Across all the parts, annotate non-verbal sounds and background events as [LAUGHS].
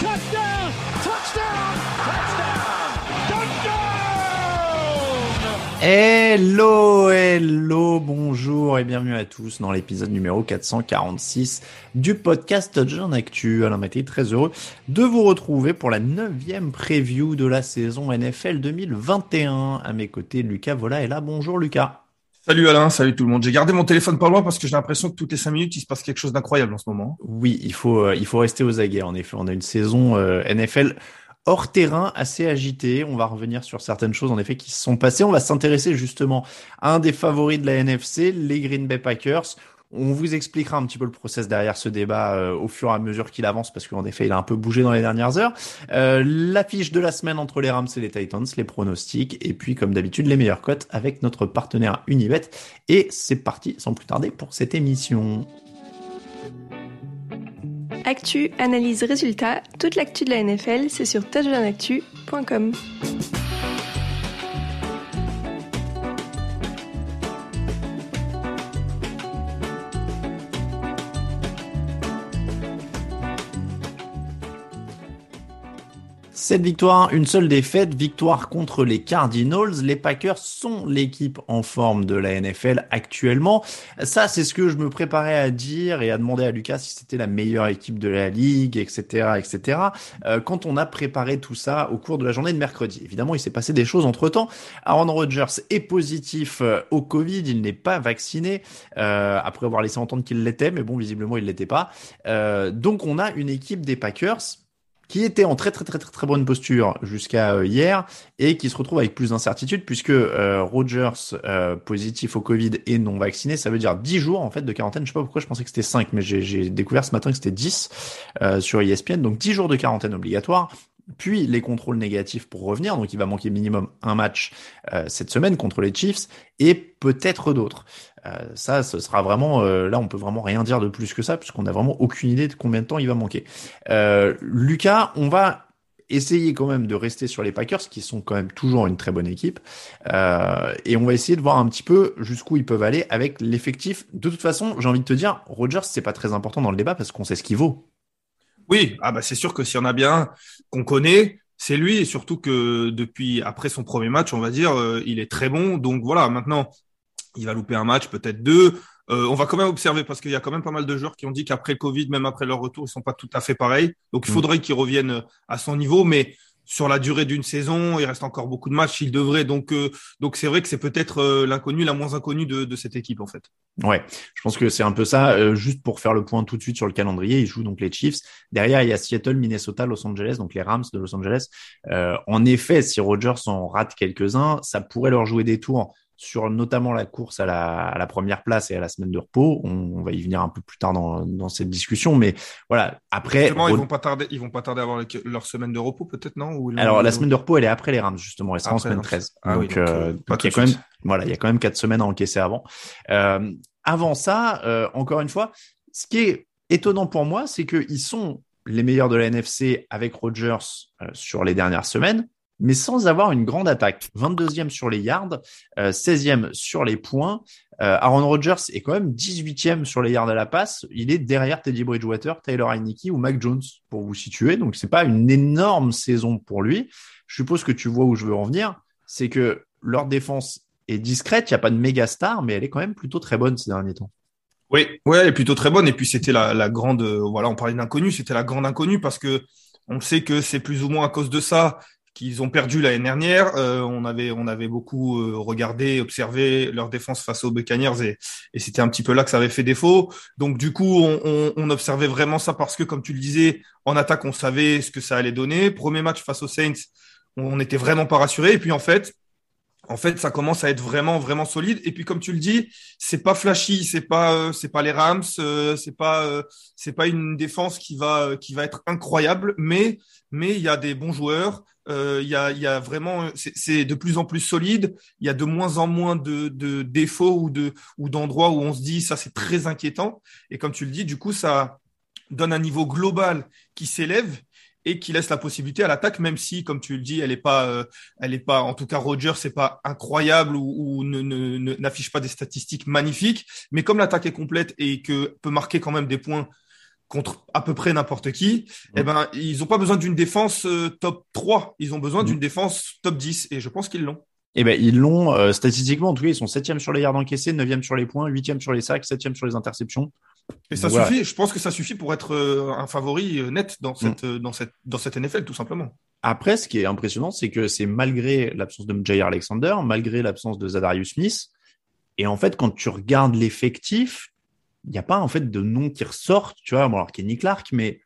Touchdown. Touchdown. Hello, hello, bonjour et bienvenue à tous dans l'épisode numéro 446 du podcast Touchdown Actu. Alain Maté, très heureux de vous retrouver pour la neuvième preview de la saison NFL 2021. À mes côtés, Lucas Vola est là. Bonjour Lucas. Salut Alain, salut tout le monde. J'ai gardé mon téléphone pas loin parce que j'ai l'impression que toutes les cinq minutes, il se passe quelque chose d'incroyable en ce moment. Oui, il faut, euh, il faut rester aux aguets. En effet, on a une saison euh, NFL hors terrain assez agitée. On va revenir sur certaines choses en effet qui se sont passées. On va s'intéresser justement à un des favoris de la NFC, les Green Bay Packers. On vous expliquera un petit peu le process derrière ce débat euh, au fur et à mesure qu'il avance parce qu'en effet il a un peu bougé dans les dernières heures. Euh, L'affiche de la semaine entre les Rams et les Titans, les pronostics et puis comme d'habitude les meilleures cotes avec notre partenaire Unibet. Et c'est parti sans plus tarder pour cette émission. Actu, analyse, résultat, toute l'actu de la NFL, c'est sur touchdownactu.com. Cette victoire, une seule défaite, victoire contre les Cardinals. Les Packers sont l'équipe en forme de la NFL actuellement. Ça, c'est ce que je me préparais à dire et à demander à Lucas si c'était la meilleure équipe de la ligue, etc., etc. Euh, quand on a préparé tout ça au cours de la journée de mercredi. Évidemment, il s'est passé des choses entre temps. Aaron Rodgers est positif euh, au Covid. Il n'est pas vacciné, euh, après avoir laissé entendre qu'il l'était, mais bon, visiblement, il l'était pas. Donc, on a une équipe des Packers qui était en très très très très très bonne posture jusqu'à euh, hier et qui se retrouve avec plus d'incertitude puisque euh, Rogers euh, positif au Covid et non vacciné, ça veut dire 10 jours en fait de quarantaine. Je sais pas pourquoi je pensais que c'était 5 mais j'ai découvert ce matin que c'était 10 euh, sur ESPN. Donc 10 jours de quarantaine obligatoire puis les contrôles négatifs pour revenir. Donc il va manquer minimum un match euh, cette semaine contre les Chiefs et peut-être d'autres. Euh, ça, ce sera vraiment euh, là, on peut vraiment rien dire de plus que ça puisqu'on a vraiment aucune idée de combien de temps il va manquer. Lucas, on va essayer quand même de rester sur les Packers qui sont quand même toujours une très bonne équipe et on va essayer de voir un petit peu jusqu'où ils peuvent aller avec l'effectif. De toute façon, j'ai envie de te dire, Rogers c'est pas très important dans le débat parce qu'on sait ce qu'il vaut. Oui, ah bah c'est sûr que s'il y en a bien qu'on connaît, c'est lui et surtout que depuis après son premier match, on va dire, euh, il est très bon. Donc voilà, maintenant, il va louper un match, peut-être deux. Euh, on va quand même observer parce qu'il y a quand même pas mal de joueurs qui ont dit qu'après le Covid, même après leur retour, ils sont pas tout à fait pareils. Donc il Mm. faudrait qu'ils reviennent à son niveau, mais sur la durée d'une saison, il reste encore beaucoup de matchs. Il devrait donc euh, donc c'est vrai que c'est peut-être euh, l'inconnu, la moins inconnue de, de cette équipe en fait. Ouais, je pense que c'est un peu ça. Euh, juste pour faire le point tout de suite sur le calendrier, ils jouent donc les Chiefs. Derrière, il y a Seattle, Minnesota, Los Angeles, donc les Rams de Los Angeles. Euh, en effet, si Rodgers en rate quelques-uns, ça pourrait leur jouer des tours sur notamment la course à la, à la première place et à la semaine de repos. On, on va y venir un peu plus tard dans, dans cette discussion, mais voilà. Après, Justement, ils vont pas tarder, ils vont pas tarder à avoir le- leur semaine de repos peut-être non? Ou alors la semaine de repos, elle est après les Rams justement. Elle sera en semaine Rams. 13. Ah donc, oui, donc, euh, euh, donc il y a quand même voilà, il y a quand même quatre semaines à encaisser avant. Euh, avant ça, euh, encore une fois, ce qui est étonnant pour moi, c'est qu'ils sont les meilleurs de la NFC avec Rodgers euh, sur les dernières semaines, mais sans avoir une grande attaque. 22e sur les yards, euh, 16e sur les points. Euh, Aaron Rodgers est quand même 18e sur les yards à la passe. Il est derrière Teddy Bridgewater, Taylor Heineke ou Mac Jones pour vous situer. Donc c'est pas une énorme saison pour lui. Je suppose que tu vois où je veux en venir. C'est que leur défense est discrète. Il n'y a pas de méga star, mais elle est quand même plutôt très bonne ces derniers temps. Oui, ouais, elle est plutôt très bonne. Et puis c'était la, la grande, euh, voilà, on parlait d'inconnu, c'était la grande inconnue parce que on sait que c'est plus ou moins à cause de ça qu'ils ont perdu l'année dernière. Euh, on avait, on avait beaucoup euh, regardé, observé leur défense face aux Buccaneers et, et c'était un petit peu là que ça avait fait défaut. Donc du coup, on, on, on observait vraiment ça parce que, comme tu le disais, en attaque, on savait ce que ça allait donner. Premier match face aux Saints, on n'était vraiment pas rassuré. Et puis en fait, en fait, ça commence à être vraiment, vraiment solide. Et puis, comme tu le dis, c'est pas flashy, c'est pas, euh, c'est pas les Rams, euh, c'est pas, euh, c'est pas une défense qui va, qui va être incroyable, mais, mais il y a des bons joueurs. Il y a, y a vraiment, c'est de plus en plus solide. Il y a de moins en moins de, de défauts ou de, ou d'endroits où on se dit ça, c'est très inquiétant. Et comme tu le dis, du coup, ça donne un niveau global qui s'élève et qui laisse la possibilité à l'attaque, même si, comme tu le dis, elle est pas, euh, elle est pas, en tout cas, Roger, c'est pas incroyable ou, ne, n'affiche pas des statistiques magnifiques, mais comme l'attaque est complète et que peut marquer quand même des points contre à peu près n'importe qui, eh ben, ils ont pas besoin d'une défense euh, top 3, ils ont besoin d'une défense top 10, et je pense qu'ils l'ont. Eh ben, ils l'ont euh, statistiquement. En tout cas, ils sont septième sur les yards encaissés, neuvième sur les points, huitième sur les sacs, septième sur les interceptions. Et ça suffit, je pense que ça suffit pour être euh, un favori euh, net dans mm. cette, euh, dans cette, dans cette NFL, tout simplement. Après, ce qui est impressionnant, c'est que c'est malgré l'absence de Jair Alexander, malgré l'absence de Zadarius Smith. Et en fait, quand tu regardes l'effectif, il n'y a pas en fait de nom qui ressortent, tu vois. Bon, alors Kenny Clark, mais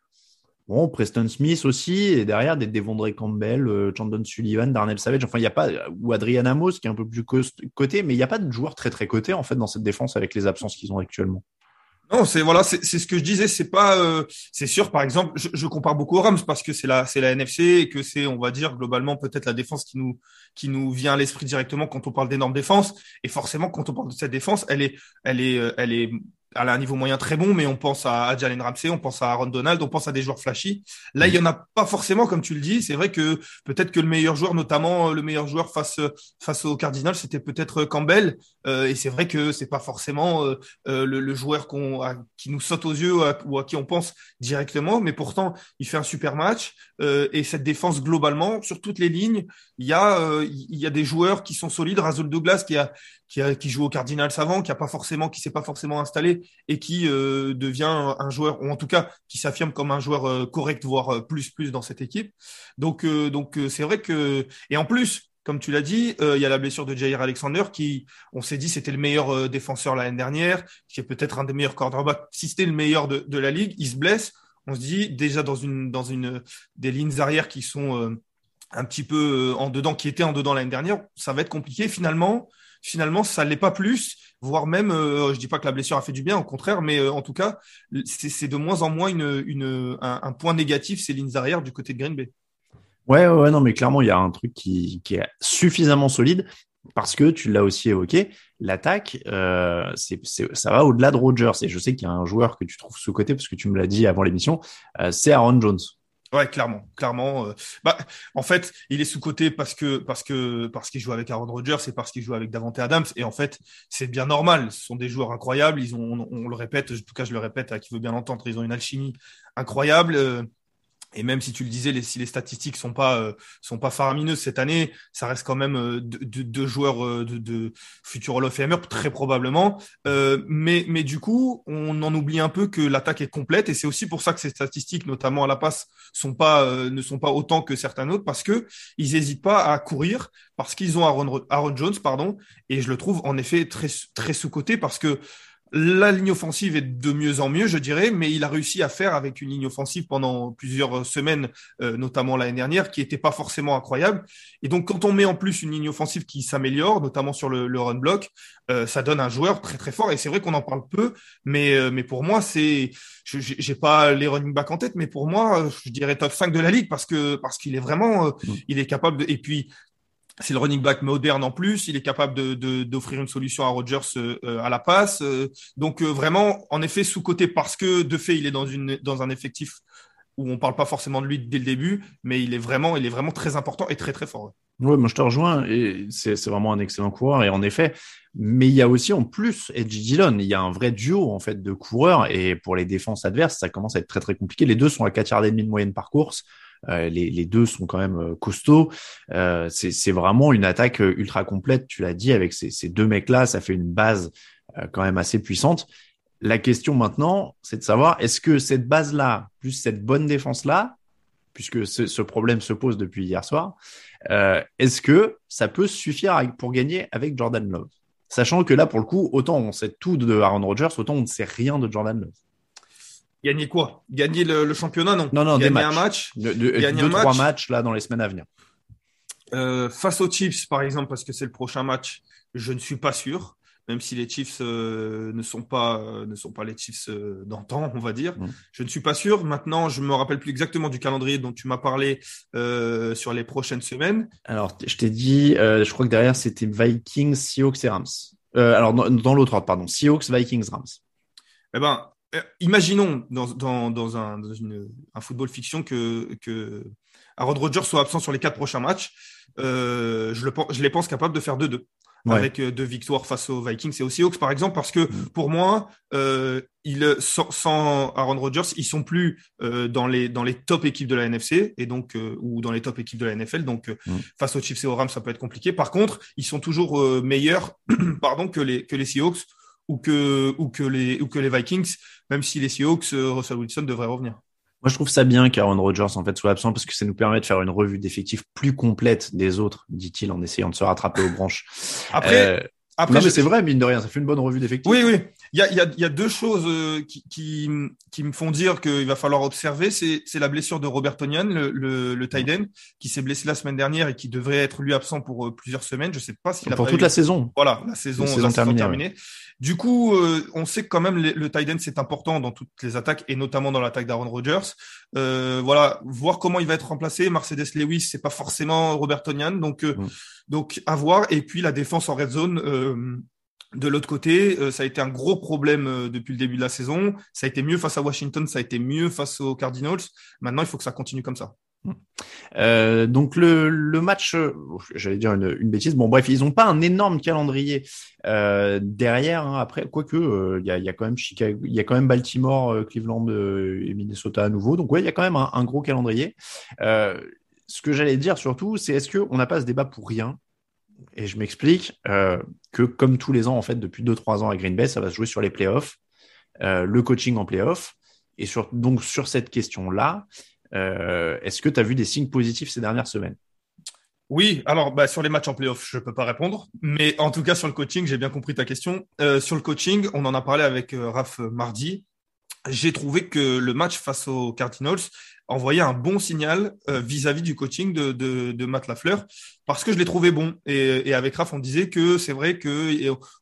bon, Preston Smith aussi, et derrière des Devondre Campbell, Chandon Sullivan, Darnell Savage, enfin, il n'y a pas, ou Adrian Amos qui est un peu plus côté, mais il n'y a pas de joueurs très très cotés en fait dans cette défense avec les absences qu'ils ont actuellement. Non, c'est voilà, c'est ce que je disais. C'est pas, euh, c'est sûr. Par exemple, je, compare beaucoup aux Rams parce que c'est la, c'est la NFC et que c'est, on va dire globalement peut-être la défense qui nous, qui nous vient à l'esprit directement quand on parle d'énorme défense. Et forcément, quand on parle de cette défense, elle est, elle est, euh, elle est a un niveau moyen très bon, mais on pense à, Jalen Ramsey, on pense à Aaron Donald, on pense à des joueurs flashy. Là, il y en a pas forcément, comme tu le dis. C'est vrai que peut-être que le meilleur joueur, notamment euh, le meilleur joueur face face au Cardinal, c'était peut-être Campbell. Euh, et c'est vrai que c'est pas forcément euh, le, joueur qu'on qui nous saute aux yeux ou à, qui on pense directement, mais pourtant il fait un super match. et cette défense globalement sur toutes les lignes, il y a il y a des joueurs qui sont solides. Razul Douglas qui a qui, a, qui joue au Cardinal savant, qui a pas forcément, qui s'est pas forcément installé et qui euh, devient un joueur, ou en tout cas qui s'affirme comme un joueur euh, correct, voire euh, plus plus dans cette équipe. Donc donc c'est vrai que et en plus comme tu l'as dit, il y a la blessure de Jair Alexander qui, on s'est dit, c'était le meilleur défenseur l'année dernière, qui est peut-être un des meilleurs quarterbacks. Si c'était le meilleur de, de, la ligue, il se blesse. On se dit déjà dans une dans une des lignes arrière qui sont un petit peu en dedans, qui étaient en dedans l'année dernière, ça va être compliqué. Finalement, finalement, ça l'est pas plus, voire même, euh, je dis pas que la blessure a fait du bien, au contraire, mais euh, en tout cas, c'est de moins en moins une, une, un, point négatif, ces lignes arrière du côté de Green Bay. Ouais, ouais, non, mais clairement, il y a un truc qui, est suffisamment solide parce que tu l'as aussi évoqué, l'attaque, euh, ça va au-delà de Rogers. Et je sais qu'il y a un joueur que tu trouves sous-côté parce que tu me l'as dit avant l'émission, euh, c'est Aaron Jones. Ouais, clairement, clairement. Euh, bah, en fait, il est sous côté parce que parce qu'il joue avec Aaron Rodgers et parce qu'il joue avec Davante Adams. Et en fait, c'est bien normal. Ce sont des joueurs incroyables. Ils ont, on, le répète, en tout cas, je le répète à qui veut bien l'entendre. Ils ont une alchimie incroyable. Euh, et même si tu le disais, les, si les statistiques sont pas euh, sont pas faramineuses cette année, ça reste quand même euh, deux, joueurs euh, de, de futur Hall of Famer très probablement. mais mais du coup, on en oublie un peu que l'attaque est complète et c'est aussi pour ça que ces statistiques, notamment à la passe, sont pas ne sont pas autant que certains autres parce que ils hésitent pas à courir parce qu'ils ont Aaron, Aaron Jones pardon et je le trouve en effet très très sous côté parce que la ligne offensive est de mieux en mieux, je dirais, mais il a réussi à faire avec une ligne offensive pendant plusieurs semaines, euh, notamment l'année dernière, qui n'était pas forcément incroyable. Et donc, quand on met en plus une ligne offensive qui s'améliore, notamment sur le, run block, euh, ça donne un joueur très très fort. Et c'est vrai qu'on en parle peu, mais euh, mais pour moi, c'est, j'ai pas les running back en tête, mais pour moi, je dirais top 5 de la ligue parce que parce qu'il est vraiment, mmh. il est capable. De, et puis c'est le running back moderne en plus. Il est capable de, d'offrir une solution à Rodgers euh, à la passe. Euh, donc euh, vraiment, en effet, sous côté parce que de fait, il est dans une dans un effectif où on parle pas forcément de lui dès le début, mais il est vraiment, il est vraiment très important et très très fort. Oui, moi je te rejoins et c'est, c'est vraiment un excellent coureur et en effet, mais il y a aussi en plus Edgy Dillon, il y a un vrai duo en fait de coureurs et pour les défenses adverses, ça commence à être très très compliqué. Les deux sont à 4 yards et demi de moyenne par course. Euh, les, deux sont quand même euh, costauds. Euh, c'est vraiment une attaque ultra complète, tu l'as dit, avec ces, deux mecs-là, ça fait une base quand même assez puissante. La question maintenant, c'est de savoir est-ce que cette base-là, plus cette bonne défense-là, puisque ce, problème se pose depuis hier soir, est-ce que ça peut suffire pour gagner avec Jordan Love? Sachant que là, pour le coup, autant on sait tout de Aaron Rodgers, autant on ne sait rien de Jordan Love. Gagner quoi? Gagner le, championnat Non? Non, non, gagner un match? De, deux, trois matchs là dans les semaines à venir. face aux Chiefs, par exemple, parce que c'est le prochain match, je ne suis pas sûr même si les Chiefs euh, ne sont pas euh, ne sont pas les Chiefs euh, d'antan, on va dire. Mm. Je ne suis pas sûr. Maintenant, je me rappelle plus exactement du calendrier dont tu m'as parlé sur les prochaines semaines. Alors, je t'ai dit, je crois que derrière c'était Vikings, Seahawks et Rams. alors dans, l'autre ordre, pardon, Seahawks, Vikings, Rams. Eh ben, imaginons dans, dans, dans, un, un, football fiction que, que Aaron Rodgers soit absent sur les quatre prochains matchs. je, le, je les pense capable de faire 2-2 avec euh, deux victoires face aux Vikings et aux Seahawks par exemple parce que mm. pour moi euh, il, sans, sans, Aaron Rodgers ils sont plus euh, dans les dans les top équipes de la NFC et donc euh, ou dans les top équipes de la NFL donc euh, mm. face aux Chiefs et aux Rams ça peut être compliqué par contre ils sont toujours meilleurs [CLEARS THROAT] pardon que les que les Seahawks ou que ou que les ou que les Vikings même si les Seahawks Russell Wilson devrait revenir moi, je trouve ça bien qu'Aaron Rodgers en fait soit absent parce que ça nous permet de faire une revue d'effectifs plus complète des autres, dit-il en essayant de se rattraper aux branches. Après, euh, après, mais c'est vrai, mine de rien, ça fait une bonne revue d'effectifs. Oui, oui. Il y a, y, a, y a deux choses euh, qui, qui, qui, me font dire qu'il va falloir observer. C'est, la blessure de Robert Tonian, le, le, le tight end, qui s'est blessé la semaine dernière et qui devrait être lui absent pour euh, plusieurs semaines. Je sais pas s'il a pour toute la saison. Voilà, la saison, la saison, terminée. Du coup, euh, on sait que quand même le, le tight end c'est important dans toutes les attaques et notamment dans l'attaque d'Aaron Rodgers. Euh, voilà, voir comment il va être remplacé. Mercedes Lewis, c'est pas forcément Robert Tonian, donc mm. Donc à voir. Et puis la défense en red zone. De l'autre côté, euh, ça a été un gros problème euh, depuis le début de la saison. Ça a été mieux face à Washington, ça a été mieux face aux Cardinals. Maintenant, il faut que ça continue comme ça. Euh, donc le, match, j'allais dire une, une, bêtise. Bon bref, ils n'ont pas un énorme calendrier euh, derrière. Hein. Après, quoique, il y, a, quand même Chicago, il y a quand même Baltimore, Cleveland et Minnesota à nouveau. Donc ouais, il y a quand même un gros calendrier. Ce que j'allais dire surtout, c'est est-ce qu'on n'a pas ce débat pour rien? Et je m'explique euh, que comme tous les ans, en fait, depuis 2-3 ans à Green Bay, ça va se jouer sur les playoffs, euh, le coaching en playoffs. Et sur, donc sur cette question-là, euh, est-ce que tu as vu des signes positifs ces dernières semaines? Oui, alors bah, sur les matchs en playoff, je peux pas répondre, mais en tout cas sur le coaching, j'ai bien compris ta question. Sur le coaching, on en a parlé avec Raph mardi. J'ai trouvé que le match face aux Cardinals envoyait un bon signal euh, vis-à-vis du coaching de, de, Matt Lafleur parce que je l'ai trouvé bon. Et, et, avec Raph, on disait que c'est vrai que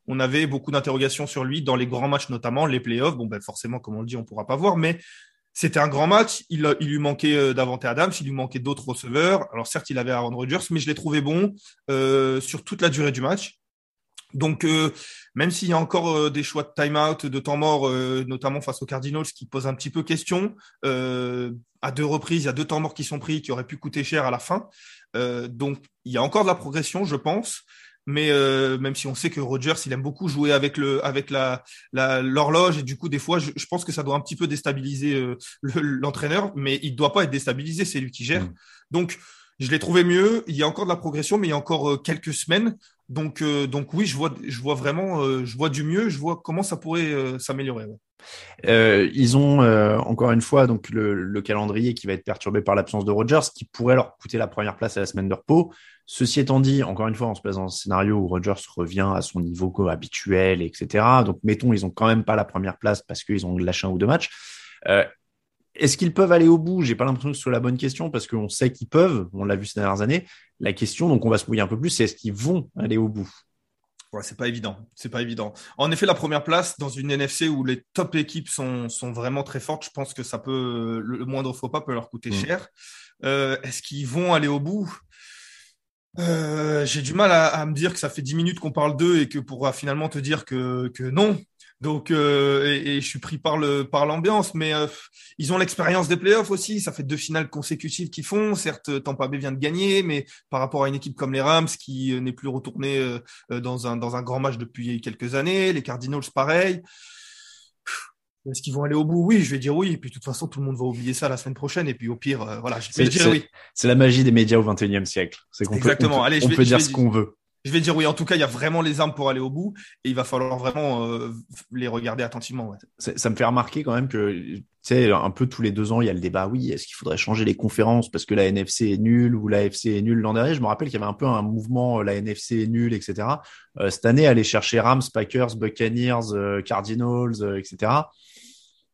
on avait beaucoup d'interrogations sur lui dans les grands matchs, notamment les playoffs. Bon, ben forcément, comme on le dit, on pourra pas voir, mais c'était un grand match. Il, il lui manquait euh, Davante Adams, il lui manquait d'autres receveurs. Alors certes, il avait Aaron Rodgers, mais je l'ai trouvé bon euh, sur toute la durée du match. Donc, euh, même s'il y a encore euh, des choix de time-out, de temps mort, euh, notamment face aux Cardinals, qui posent un petit peu question, à deux reprises, il y a deux temps morts qui sont pris, qui auraient pu coûter cher à la fin. donc, il y a encore de la progression, je pense. Mais même si on sait que Rogers, il aime beaucoup jouer avec le, avec la, l'horloge et du coup, des fois, je, pense que ça doit un petit peu déstabiliser l'entraîneur, mais il ne doit pas être déstabilisé, c'est lui qui gère. Mmh. Donc, je l'ai trouvé mieux. Il y a encore de la progression, mais il y a encore quelques semaines. Donc, euh, donc oui, je vois, je vois vraiment, euh, je vois du mieux, je vois comment ça pourrait euh, s'améliorer. ils ont encore une fois donc le, calendrier qui va être perturbé par l'absence de Rogers, qui pourrait leur coûter la première place à la semaine de repos. Ceci étant dit, encore une fois, on se place dans un scénario où Rogers revient à son niveau habituel, etc. Donc, mettons, ils ont quand même pas la première place parce qu'ils ont lâché un ou deux matchs. Est-ce qu'ils peuvent aller au bout? J'ai pas l'impression que ce soit la bonne question parce qu'on sait qu'ils peuvent. On l'a vu ces dernières années. La question, donc on va se mouiller un peu plus, c'est est-ce qu'ils vont aller au bout? Ouais, c'est pas évident. C'est pas évident. En effet, la première place dans une NFC où les top équipes sont, sont vraiment très fortes, je pense que ça peut le, moindre faux pas peut leur coûter mm. cher. Euh, est-ce qu'ils vont aller au bout? Euh, J'ai du mal à, à, me dire que ça fait dix minutes qu'on parle d'eux et que pourra finalement te dire que, que non. Donc, euh, et, je suis pris par le par l'ambiance, mais euh, ils ont l'expérience des playoffs aussi. Ça fait deux finales consécutives qu'ils font. Certes, Tampa Bay vient de gagner, mais par rapport à une équipe comme les Rams qui euh, n'est plus retournée dans un dans un grand match depuis quelques années, les Cardinals pareil. Est-ce qu'ils vont aller au bout? Oui, je vais dire oui. Et puis de toute façon, tout le monde va oublier ça la semaine prochaine. Et puis au pire, voilà, je vais dire oui. C'est la magie des médias au XXIe siècle. C'est qu'on peut, on Allez, on peut dire ce qu'on veut. Je vais dire oui. En tout cas, il y a vraiment les armes pour aller au bout et il va falloir vraiment euh, les regarder attentivement. Ça, me fait remarquer quand même que, tu sais, un peu tous les deux ans, il y a le débat. Oui, est-ce qu'il faudrait changer les conférences parce que la NFC est nulle ou la FC est nulle l'an dernier Je me rappelle qu'il y avait un peu un mouvement, la NFC est nulle, etc. Euh, cette année, aller chercher Rams, Packers, Buccaneers, euh, Cardinals, etc.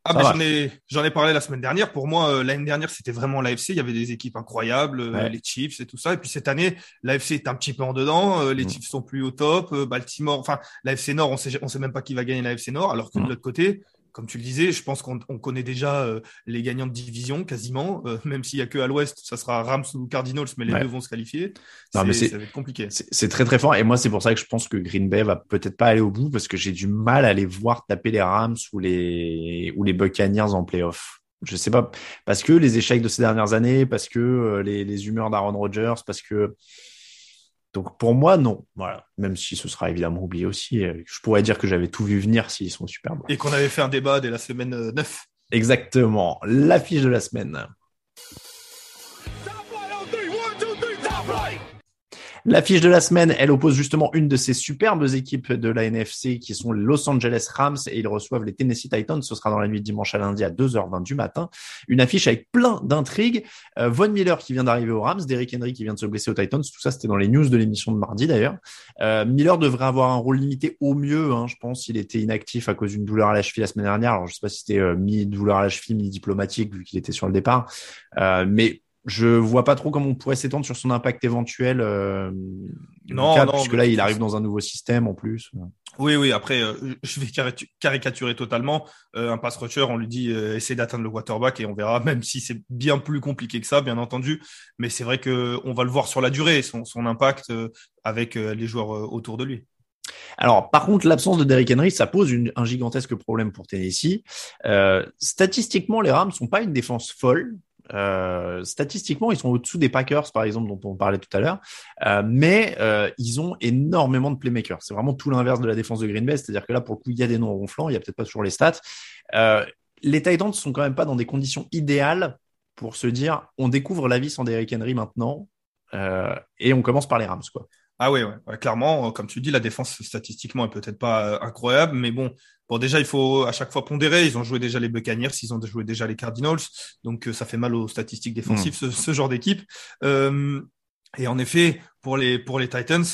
Ah, mais j'en ai, j'en ai parlé la semaine dernière. Pour moi, euh, l'année dernière, c'était vraiment l'AFC. Il y avait des équipes incroyables, euh, les Chiefs et tout ça. Et puis cette année, l'AFC est un petit peu en dedans. Euh, les mm. Chiefs sont plus au top. Baltimore, enfin, l'AFC Nord, on sait, on sait même pas qui va gagner l'AFC Nord. Alors que de mm. l'autre côté, comme tu le disais, je pense qu'on connaît déjà euh, les gagnants de division quasiment, euh, [LAUGHS] même s'il y a que à l'Ouest, ça sera Rams ou Cardinals, mais les deux vont se qualifier. Non, mais ça va être compliqué. C'est très très fort, et moi c'est pour ça que je pense que Green Bay va peut-être pas aller au bout parce que j'ai du mal à les voir taper les Rams ou les ou les Buccaneers en playoff. Je sais pas parce que les échecs de ces dernières années, parce que euh, les, les humeurs d'Aaron Rodgers, parce que donc pour moi, non. Voilà. Même si ce sera évidemment oublié aussi. Je pourrais dire que j'avais tout vu venir s'ils sont super bons. Et qu'on avait fait un débat dès la semaine 9. Euh, Exactement. L'affiche de la semaine. L'affiche de la semaine, elle oppose justement une de ces superbes équipes de la NFC qui sont les Los Angeles Rams et ils reçoivent les Tennessee Titans. Ce sera dans la nuit de dimanche à lundi à 2h20 du matin. Une affiche avec plein d'intrigues. Euh, Von Miller qui vient d'arriver aux Rams, Derrick Henry qui vient de se blesser aux Titans. Tout ça, c'était dans les news de l'émission de mardi d'ailleurs. Euh, Miller devrait avoir un rôle limité au mieux, hein, je pense. Il était inactif à cause d'une douleur à la cheville la semaine dernière. Alors, je sais pas si c'était euh, mi-douleur à la cheville, mi-diplomatique vu qu'il était sur le départ. Euh, mais je vois pas trop comment on pourrait s'étendre sur son impact éventuel. Euh, non, non, puisque là, il arrive dans un nouveau système en plus. Oui, oui. Après, euh, je vais caricaturer totalement. Euh, un pass rusher, on lui dit essaie d'atteindre le quarterback et on verra. Même si c'est bien plus compliqué que ça, bien entendu. Mais c'est vrai que on va le voir sur la durée, son, son impact avec les joueurs autour de lui. Alors, par contre, l'absence de Derrick Henry, ça pose une, un gigantesque problème pour Tennessee. statistiquement, les Rams sont pas une défense folle. Euh, statistiquement, ils sont au-dessous des Packers, par exemple, dont on parlait tout à l'heure, euh, mais euh, ils ont énormément de playmakers. C'est vraiment tout l'inverse de la défense de Green Bay, c'est-à-dire que là, pour le coup, il y a des noms ronflants, il y a peut-être pas toujours les stats. Les Titans sont quand même pas dans des conditions idéales pour se dire, on découvre la vie sans Derrick Henry maintenant, et on commence par les Rams, quoi. Ah oui, ouais, clairement, comme tu dis, la défense statistiquement est peut-être pas incroyable, mais bon, Bon, déjà, il faut à chaque fois pondérer. Ils ont joué déjà les Buccaneers, ils ont joué déjà les Cardinals. Donc, euh, ça fait mal aux statistiques défensives, hmm. ce, genre d'équipe. Euh, et en effet, pour les, pour les Titans,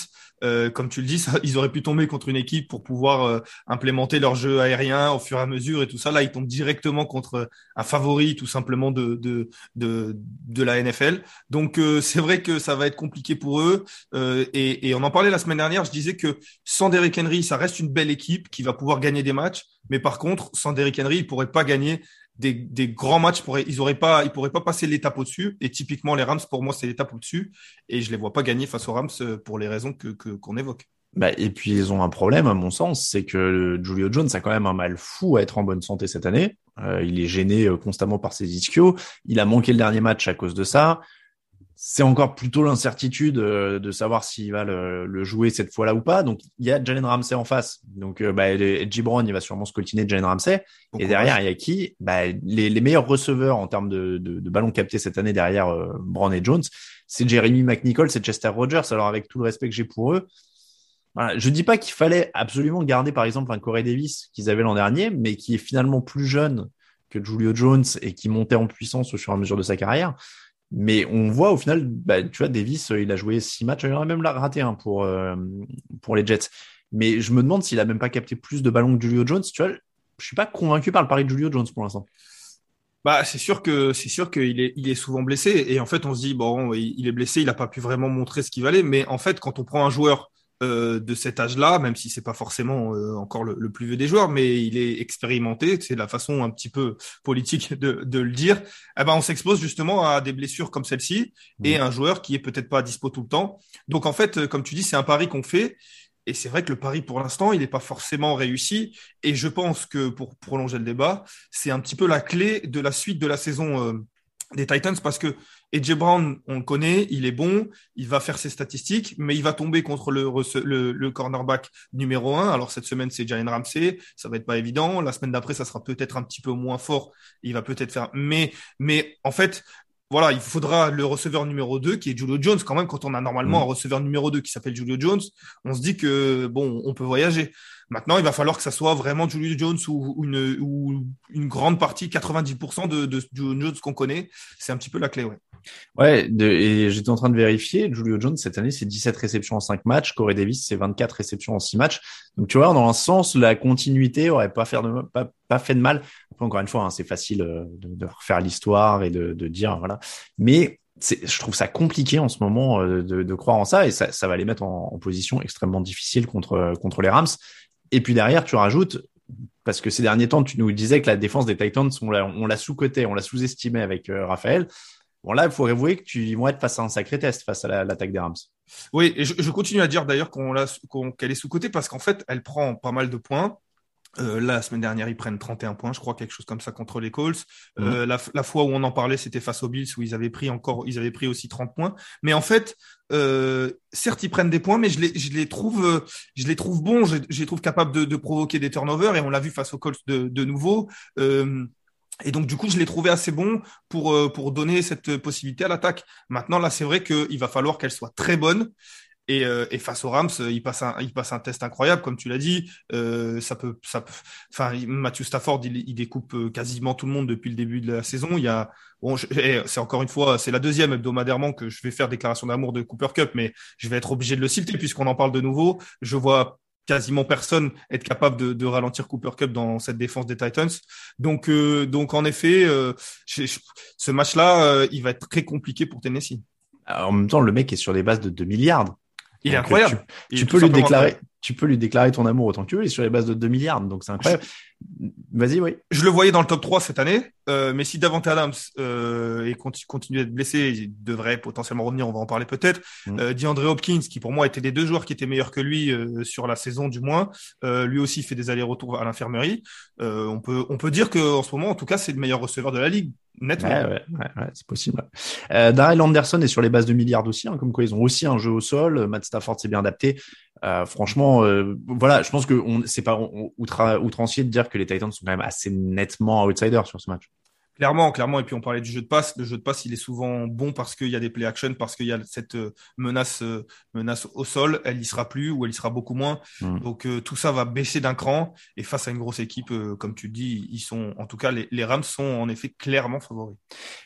euh, comme tu le dis, [LAUGHS] ils auraient pu tomber contre une équipe pour pouvoir euh, implémenter leur jeu aérien au fur et à mesure et tout ça. Là, ils tombent directement contre un favori tout simplement de de de, la NFL. Donc euh, c'est vrai que ça va être compliqué pour eux. Et, et, on en parlait la semaine dernière. Je disais que sans Derrick Henry, ça reste une belle équipe qui va pouvoir gagner des matchs. Mais par contre, sans Derrick Henry, ils pourraient pas gagner des, des, grands matchs, pourraient, ils auraient pas, ils pourraient pas passer l'étape au-dessus. Et typiquement, les Rams, pour moi, c'est l'étape au-dessus. Et je les vois pas gagner face aux Rams euh, pour les raisons que, qu'on évoque. Bah, et puis, ils ont un problème, à mon sens, c'est que Julio Jones a quand même un mal fou à être en bonne santé cette année. Euh, il est gêné euh, constamment par ses ischios. Il a manqué le dernier match à cause de ça c'est encore plutôt l'incertitude euh, de savoir s'il va le, jouer cette fois-là ou pas. Donc il y a Jalen Ramsey en face. Donc euh, bah, Gibron, il va sûrement se coltiner Jalen Ramsey. et derrière, il y a qui? Bah, les, meilleurs receveurs en termes de, de, ballons captés cette année derrière euh, Brown et Jones, c'est Jeremy McNichol, c'est Chester Rogers. Alors avec tout le respect que j'ai pour eux, voilà, je dis pas qu'il fallait absolument garder par exemple un Corey Davis qu'ils avaient l'an dernier, mais qui est finalement plus jeune que Julio Jones et qui montait en puissance au fur et à mesure de sa carrière. Mais on voit au final, bah, tu vois, Davis, euh, il a joué six matchs, il en a même raté un pour, euh, pour les Jets. Mais je me demande s'il a même pas capté plus de ballons que Julio Jones. Tu vois, je suis pas convaincu par le pari de Julio Jones pour l'instant. Bah, c'est sûr que c'est sûr qu'il est il est souvent blessé et en fait on se dit bon il est blessé il a pas pu vraiment montrer ce qu'il valait mais en fait quand on prend un joueur euh, de cet âge-là, même si c'est pas forcément euh, encore le, plus vieux des joueurs, mais il est expérimenté, c'est la façon un petit peu politique de, de le dire. Eh ben, on s'expose justement à des blessures comme celle-ci et mmh. un joueur qui est peut-être pas dispo tout le temps. Donc en fait, comme tu dis, c'est un pari qu'on fait. Et c'est vrai que le pari, pour l'instant, il n'est pas forcément réussi. Et je pense que pour prolonger le débat, c'est un petit peu la clé de la suite de la saison euh, des Titans parce que AJ Brown, on le connaît, il est bon, il va faire ses statistiques, mais il va tomber contre le, le, le cornerback numéro un. Alors cette semaine, c'est Jalen Ramsey, ça va être pas évident. La semaine d'après, ça sera peut-être un petit peu moins fort. Il va peut-être faire, mais, mais en fait, voilà, il faudra le receveur numéro 2 qui est Julio Jones. Quand même, quand on a normalement mm. un receveur numéro 2 qui s'appelle Julio Jones, on se dit que bon, on peut voyager. Maintenant, il va falloir que ça soit vraiment Julio Jones ou, une, ou une grande partie, 90% de, de Jones qu'on connaît. C'est un petit peu la clé, ouais. Ouais, de, et j'étais en train de vérifier. Julio Jones, cette année, c'est 17 réceptions en 5 matchs. Corey Davis, c'est 24 réceptions en 6 matchs. Donc, tu vois, dans un sens, la continuité aurait pas, faire de, pas, pas fait de mal. Après, encore une fois, hein, c'est facile euh, de, de refaire l'histoire et de, de dire, voilà. Mais je trouve ça compliqué en ce moment euh, de, de croire en ça et ça, ça va les mettre en, en, position extrêmement difficile contre, contre les Rams. Et puis derrière, tu rajoutes, parce que ces derniers temps, tu nous disais que la défense des Titans, on l'a, l'a sous-coté, on l'a sous-estimé avec euh, Raphaël. Bon, là, il faut avouer que tu vont être face à un sacré test face à l'attaque des Rams. Oui, et je, continue à dire d'ailleurs l'a, qu'elle est sous-côté parce qu'en fait, elle prend pas mal de points. Euh, là, la semaine dernière, ils prennent 31 points, je crois, quelque chose comme ça contre les Colts. Mmh. Euh, la, la, fois où on en parlait, c'était face aux Bills où ils avaient pris encore, ils avaient pris aussi 30 points. Mais en fait, euh, certes, ils prennent des points, mais je les, je les trouve, je les trouve bons, je, je les trouve capables de, de, provoquer des turnovers. Et on l'a vu face aux Colts de, de nouveau. Euh, et donc, du coup, je l'ai trouvé assez bon pour, euh, pour donner cette possibilité à l'attaque. Maintenant, là, c'est vrai qu'il va falloir qu'elle soit très bonne. Et, euh, et, face aux Rams, il passe un, il passe un test incroyable, comme tu l'as dit. Euh, ça peut, ça peut, enfin, Matthew Stafford, il, découpe euh, quasiment tout le monde depuis le début de la saison. Il y a, bon, c'est encore une fois, c'est la deuxième hebdomadairement que je vais faire déclaration d'amour de Cooper Cup, mais je vais être obligé de le citer puisqu'on en parle de nouveau. Je vois quasiment personne être capable de, ralentir Cooper Cup dans cette défense des Titans. Donc, euh, donc en effet, euh, ce match-là, euh, il va être très compliqué pour Tennessee. En même temps, le mec est sur des bases de 2 milliards. Il est donc, incroyable. Tu, tu peux lui déclarer, tu peux lui déclarer ton amour autant que tu veux. Il est sur les bases de 2 milliards, donc c'est incroyable. Vas-y, oui. Je le voyais dans le top 3 cette année, euh, mais si Davante Adams euh, et continue, continue d'être blessé, il devrait potentiellement revenir, on va en parler peut-être. Mm. Euh, DeAndre Hopkins, qui pour moi était les deux joueurs qui étaient meilleurs que lui euh, sur la saison du moins, euh, lui aussi fait des allers-retours à l'infirmerie. Euh, on peut on peut dire que en ce moment, en tout cas, c'est le meilleur receveur de la ligue. Nettement. Ouais, ouais, ouais, c'est possible. Euh, Darrell Anderson est sur les bases de milliards aussi, hein, comme quoi ils ont aussi un jeu au sol. Matt Stafford s'est bien adapté. Euh, franchement, euh, voilà, je pense que c'est pas outra, outrancier de dire que les Titans sont quand même assez nettement outsiders sur ce match. Clairement, clairement. Et puis on parlait du jeu de passe. Le jeu de passe, il est souvent bon parce qu'il y a des play action, parce qu'il y a cette euh, menace, euh, menace au sol. Elle y sera plus ou elle y sera beaucoup moins. Mm. Donc euh, tout ça va baisser d'un cran. Et face à une grosse équipe, euh, comme tu dis, ils sont, en tout cas, les, les Rams sont en effet clairement favoris.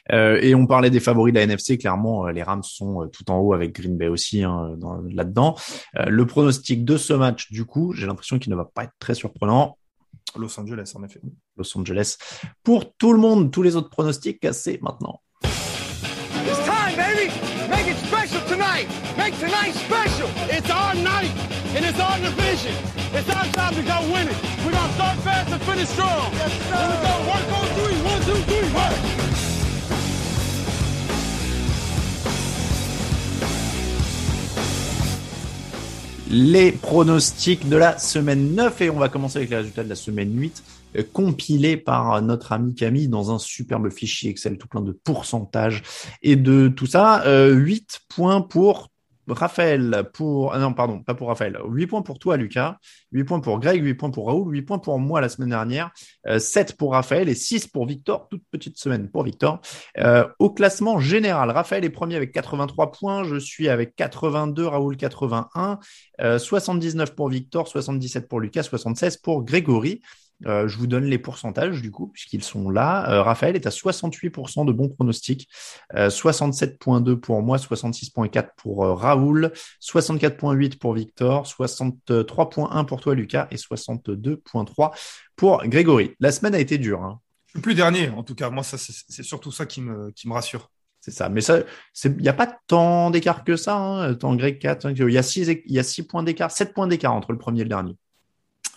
et on parlait des favoris de la NFC. Clairement, les Rams sont tout en haut avec Green Bay aussi hein, là-dedans. le pronostic de ce match, du coup, j'ai l'impression qu'il ne va pas être très surprenant. Los Angeles, en effet. Los Angeles. Pour tout le monde, tous les autres pronostics, c'est maintenant. It's time, baby! Make it special tonight! Make tonight special! It's our night, and it's our division. It's our time to go win it. We're gonna start fast and finish strong. Yes, sir. Gonna work on three. One, two, three, work! Les pronostics de la semaine 9 et on va commencer avec les résultats de la semaine 8 euh, compilés par notre ami Camille dans un superbe fichier Excel tout plein de pourcentages et de tout ça. Euh, 8 points pour Raphaël, pour, ah non, pardon, pas pour Raphaël. 8 points pour toi, Lucas. 8 points pour Greg, 8 points pour Raoul, 8 points pour moi la semaine dernière. Euh, 7 pour Raphaël et 6 pour Victor. Toute petite semaine pour Victor. Euh, au classement général, Raphaël est premier avec 83 points. Je suis avec 82, Raoul 81. Euh, 79 pour Victor, 77 pour Lucas, 76 pour Grégory. Euh, je vous donne les pourcentages du coup, puisqu'ils sont là. Euh, Raphaël est à 68% de bons pronostics, euh, 67.2 pour moi, 66.4 pour euh, Raoul, 64.8 pour Victor, 63.1 pour toi Lucas et 62.3 pour Grégory. La semaine a été dure. Hein. Je suis plus dernier, en tout cas. Moi, ça, c'est surtout ça qui me, qui me rassure. C'est ça. Mais ça, il n'y a pas tant d'écart que ça. Hein. Tant Greg 4, il y a 6 il y a six points d'écart, 7 points d'écart entre le premier et le dernier.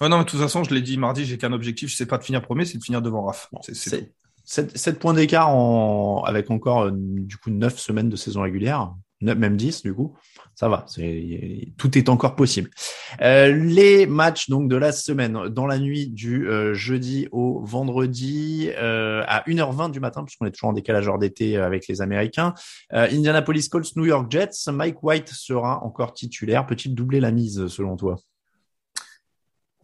Ouais, non, mais de toute façon, je l'ai dit mardi, j'ai qu'un objectif, je sais pas de finir premier, c'est de finir devant Raph. Bon, c'est 7, 7, points d'écart en... avec encore euh, du coup 9 semaines de saison régulière, 9, même 10 du coup. Ça va, c'est tout est encore possible. Euh, les matchs donc de la semaine dans la nuit du euh, jeudi au vendredi euh, à 1h20 du matin puisqu'on est toujours en décalage hors d'été avec les Américains. Euh, Indianapolis Colts, New York Jets, Mike White sera encore titulaire. Peut-il doubler la mise selon toi?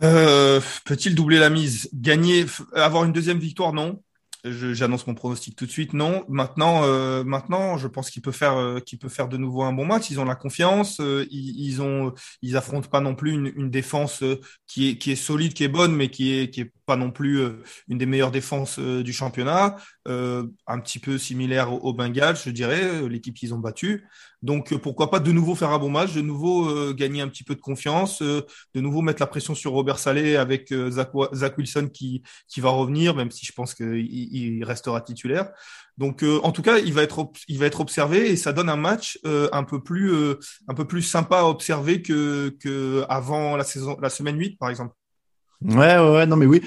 Euh, Peut-il doubler la mise? Gagner, avoir une deuxième victoire, non. J'annonce mon pronostic tout de suite, non. Maintenant, euh, maintenant, je pense qu'il peut faire, euh, qu'il peut faire de nouveau un bon match. Ils ont la confiance. Ils, ils, ont, ils affrontent pas non plus une, une défense qui est, qui est solide, qui est bonne, mais qui est, qui est pas non plus une des meilleures défenses du championnat, un petit peu similaire au, Bengals, je dirais, l'équipe qu'ils ont battue. Donc pourquoi pas de nouveau faire un bon match, de nouveau gagner un petit peu de confiance, de nouveau mettre la pression sur Robert Salé avec Zach, Zach, Wilson qui, qui va revenir, même si je pense qu'il il restera titulaire. Donc en tout cas, il va être il va être observé et ça donne un match un peu plus un peu plus sympa à observer que que avant la saison la semaine 8 par exemple. Ouais, ouais, non, mais oui.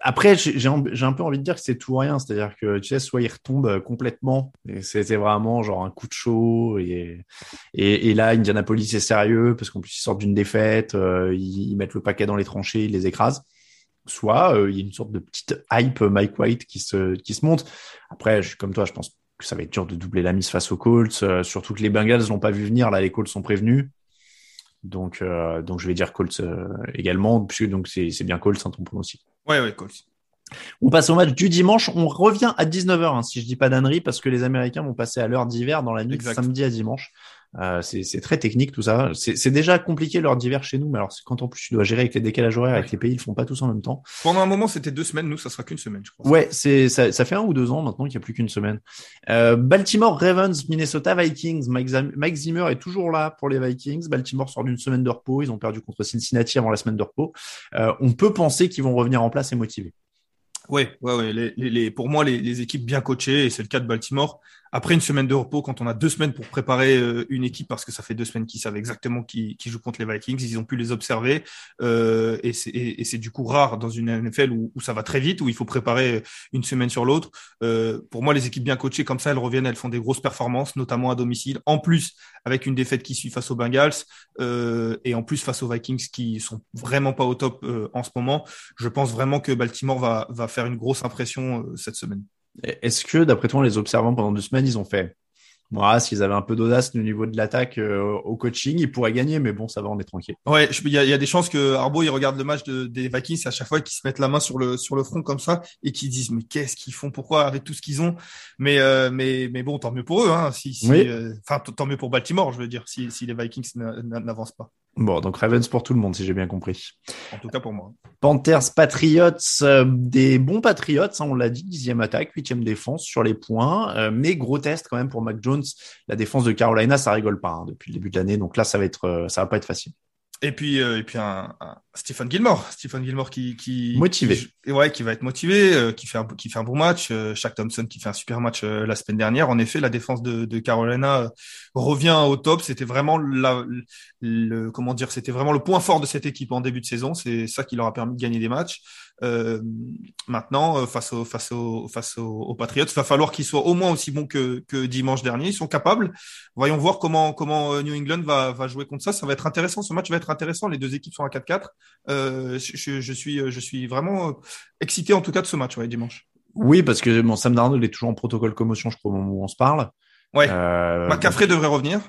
Après, j'ai un peu envie de dire que c'est tout ou rien. C'est-à-dire que, tu sais, soit il retombe euh, complètement, c'était vraiment genre un coup de chaud, et, et, et là, Indianapolis est sérieux, parce qu'en plus, ils sortent d'une défaite, euh, ils, mettent le paquet dans les tranchées, ils les écrasent. Soit euh, il y a une sorte de petite hype Mike White qui se, qui se monte. Après, je suis comme toi, je pense que ça va être dur de doubler la mise face aux Colts, surtout que les Bengals l'ont pas vu venir. Là, les Colts sont prévenus. Donc, euh, donc je vais dire Colts euh, également, puisque donc c'est, c'est bien Colts, hein, ton pronostic. Ouais, ouais, Colts. On passe au match du dimanche. On revient à 19h, hein, si je dis pas d'annerie, parce que les Américains vont passer à l'heure d'hiver dans la nuit de samedi à dimanche. Euh, c'est très technique tout ça. C'est déjà compliqué l'heure d'hiver chez nous, mais alors quand en plus tu dois gérer avec les décalages horaires, avec les pays, ils font pas tous en même temps. Pendant un moment, c'était deux semaines. Nous, ça sera qu'une semaine, je crois. Ouais, c'est ça, ça, fait un ou deux ans maintenant qu'il n'y a plus qu'une semaine. Euh, Baltimore Ravens, Minnesota Vikings. Mike, Mike, Zimmer est toujours là pour les Vikings. Baltimore sort d'une semaine de repos. Ils ont perdu contre Cincinnati avant la semaine de repos. Euh, on peut penser qu'ils vont revenir en place et motivés. Ouais, ouais, ouais. Les, les, pour moi, les, les, équipes bien coachées, et c'est le cas de Baltimore, après une semaine de repos, quand on a deux semaines pour préparer euh, une équipe, parce que ça fait deux semaines qu'ils savent exactement qui, joue contre les Vikings, ils ont pu les observer, euh, et c'est du coup rare dans une NFL où, ça va très vite, où il faut préparer une semaine sur l'autre. Euh, pour moi, les équipes bien coachées comme ça, elles reviennent, elles font des grosses performances, notamment à domicile. En plus, avec une défaite qui suit face aux Bengals, et en plus face aux Vikings qui sont vraiment pas au top en ce moment, je pense vraiment que Baltimore va, faire une grosse impression cette semaine. Est-ce que, d'après toi, les observant pendant deux semaines, ils ont fait moi, s'ils avaient un peu d'audace au niveau de l'attaque euh, au coaching, ils pourraient gagner, mais bon, ça va, on est tranquille. Ouais, il y a, y a, des chances que Arbo il regarde le match de, des Vikings à chaque fois qu'ils se mettent la main sur le sur le front comme ça et qu'ils disent mais qu'est-ce qu'ils font, pourquoi avec tout ce qu'ils ont? Mais euh, mais mais bon, tant mieux pour eux, hein. Si, si euh, enfin tant mieux pour Baltimore, je veux dire, si si les Vikings n'avancent pas. Bon, donc Ravens pour tout le monde, si j'ai bien compris. En tout cas pour moi. Panthers, Patriots, euh, des bons Patriots, hein, on l'a dit, dixième attaque, huitième défense sur les points, euh, mais gros test quand même pour Mac Jones. La défense de Carolina, ça rigole pas hein, depuis le début de l'année, donc là ça va être, euh, ça va pas être facile. Et puis, et puis un, Stephen Gilmore, Stephen Gilmore qui, qui motivé, qui, ouais, qui va être motivé, qui fait un qui fait un bon match, Shaq Thompson qui fait un super match la semaine dernière. En effet, la défense de, de Carolina revient au top. C'était vraiment la, le comment dire, c'était vraiment le point fort de cette équipe en début de saison. C'est ça qui leur a permis de gagner des matchs. Euh, maintenant, face au face au face aux, Patriots, il va falloir qu'ils soient au moins aussi bons que, que dimanche dernier. Ils sont capables. Voyons voir comment comment New England va va jouer contre ça. Ça va être intéressant. Ce match va être intéressant. Les deux équipes sont à 4-4. Euh, je, je, suis je suis vraiment excité en tout cas de ce match ouais, dimanche. Oui, parce que bon, Sam Darnold est toujours en protocole commotion, je crois, au moment où on se parle. Ouais. Euh, McCaffrey devrait revenir.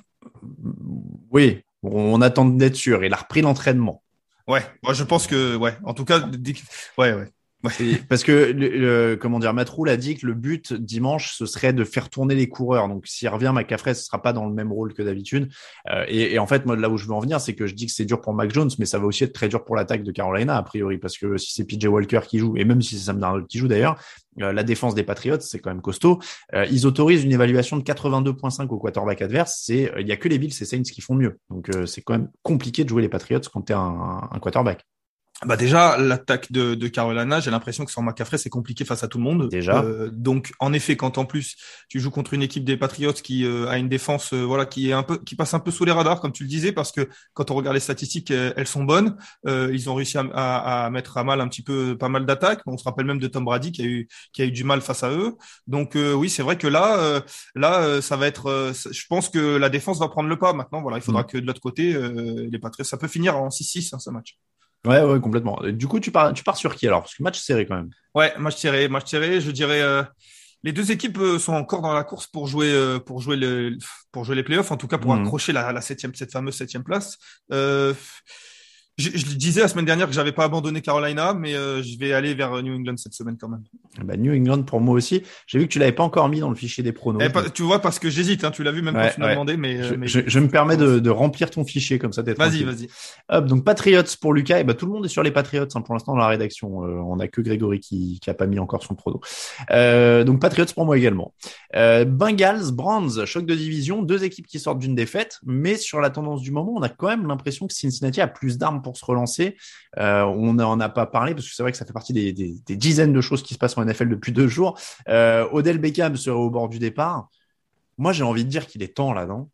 Oui, on attend d'être sûr. Il a repris l'entraînement. Ouais, moi je pense que ouais. En tout cas, ouais, ouais. Parce que le, comment dire, Matroul a dit que le but dimanche ce serait de faire tourner les coureurs. Donc s'il revient McCaffrey, ce sera pas dans le même rôle que d'habitude. Euh, et, et, en fait, moi là où je veux en venir, c'est que je dis que c'est dur pour Mac Jones, mais ça va aussi être très dur pour l'attaque de Carolina a priori, parce que si c'est PJ Walker qui joue, et même si c'est Sam Darnold qui joue d'ailleurs, euh, la défense des Patriots c'est quand même costaud. Euh, ils autorisent une évaluation de 82.5 au quarterback adverse. C'est il y a que les Bills et Saints qui font mieux. Donc c'est quand même compliqué de jouer les Patriots quand t'es un, un quarterback. Bah déjà, l'attaque de, de Carolina, j'ai l'impression que sans McCaffrey, c'est compliqué face à tout le monde. Déjà. Euh, donc, en effet, quand en plus tu joues contre une équipe des Patriots qui euh, a une défense, euh, voilà, qui est un peu, qui passe un peu sous les radars, comme tu le disais, parce que quand on regarde les statistiques, elles sont bonnes. ils ont réussi à, à, à, mettre à mal un petit peu, pas mal d'attaques. On se rappelle même de Tom Brady qui a eu, qui a eu du mal face à eux. Donc, oui, c'est vrai que là, là, ça va être. je pense que la défense va prendre le pas. Maintenant, voilà, il faudra mm. que de l'autre côté, les Patriots, ça peut finir en 6-6 hein, ce match. Ouais, ouais, complètement. Du coup, tu pars, tu pars sur qui alors? Parce que match serré quand même. Ouais, match serré, match serré. Je dirais, euh, les deux équipes euh, sont encore dans la course pour jouer, euh, pour jouer le, pour jouer les playoffs. En tout cas, pour mhm. accrocher la, la septième, cette fameuse septième place. Euh, je, je disais la semaine dernière que j'avais pas abandonné Carolina, mais euh, je vais aller vers New England cette semaine quand même. Bah, New England pour moi aussi. J'ai vu que tu l'avais pas encore mis dans le fichier des pronos. Eh, tu vois, parce que j'hésite, hein, tu l'as vu même Ouais, quand tu m'as ouais. demandé, mais, je, euh, mais- je- je me permets de, de remplir ton fichier comme ça. Vas-y, vas-y. Hop, donc Patriots pour Lucas. Et bah, tout le monde est sur les Patriots hein, pour l'instant dans la rédaction. Euh, on a que Grégory qui, qui a pas mis encore son prono. Euh, donc Patriots pour moi également. Euh, Bengals, Browns, choc de division, deux équipes qui sortent d'une défaite, mais sur la tendance du moment, on a quand même l'impression que Cincinnati a plus d'armes pour se relancer. Euh, on n'en a pas parlé parce que c'est vrai que ça fait partie des, des- des dizaines de choses qui se passent en NFL depuis deux jours. Euh, Odell Beckham serait au bord du départ. Moi, j'ai envie de dire qu'il est temps là, non?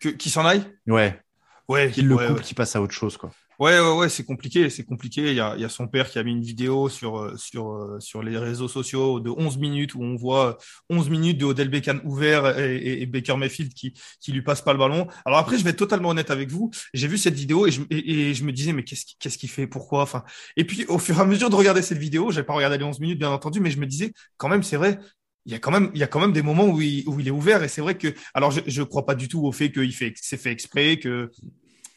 Que, qui s'en aille? Ouais, Ouais, qu'il le ouais, coupe, ouais. qu'il passe à autre chose, quoi. Ouais, ouais, ouais, c'est compliqué, c'est compliqué. Il y a, il y a son père qui a mis une vidéo sur, euh, sur, euh, sur les réseaux sociaux de 11 minutes où on voit 11 minutes de Odell Beckham ouvert et, Baker Mayfield qui, qui lui passe pas le ballon. Alors après, je vais être totalement honnête avec vous. J'ai vu cette vidéo et je, et, et je me disais, mais qu'est-ce qu'est-ce qu'il fait? Pourquoi? Enfin, et puis, au fur et à mesure de regarder cette vidéo, j'ai pas regardé les 11 minutes, bien entendu, mais je me disais, quand même, c'est vrai. Il y a quand même, il y a quand même des moments où il, où il est ouvert et c'est vrai que, alors je, je crois pas du tout au fait qu'il fait, c'est fait exprès, que,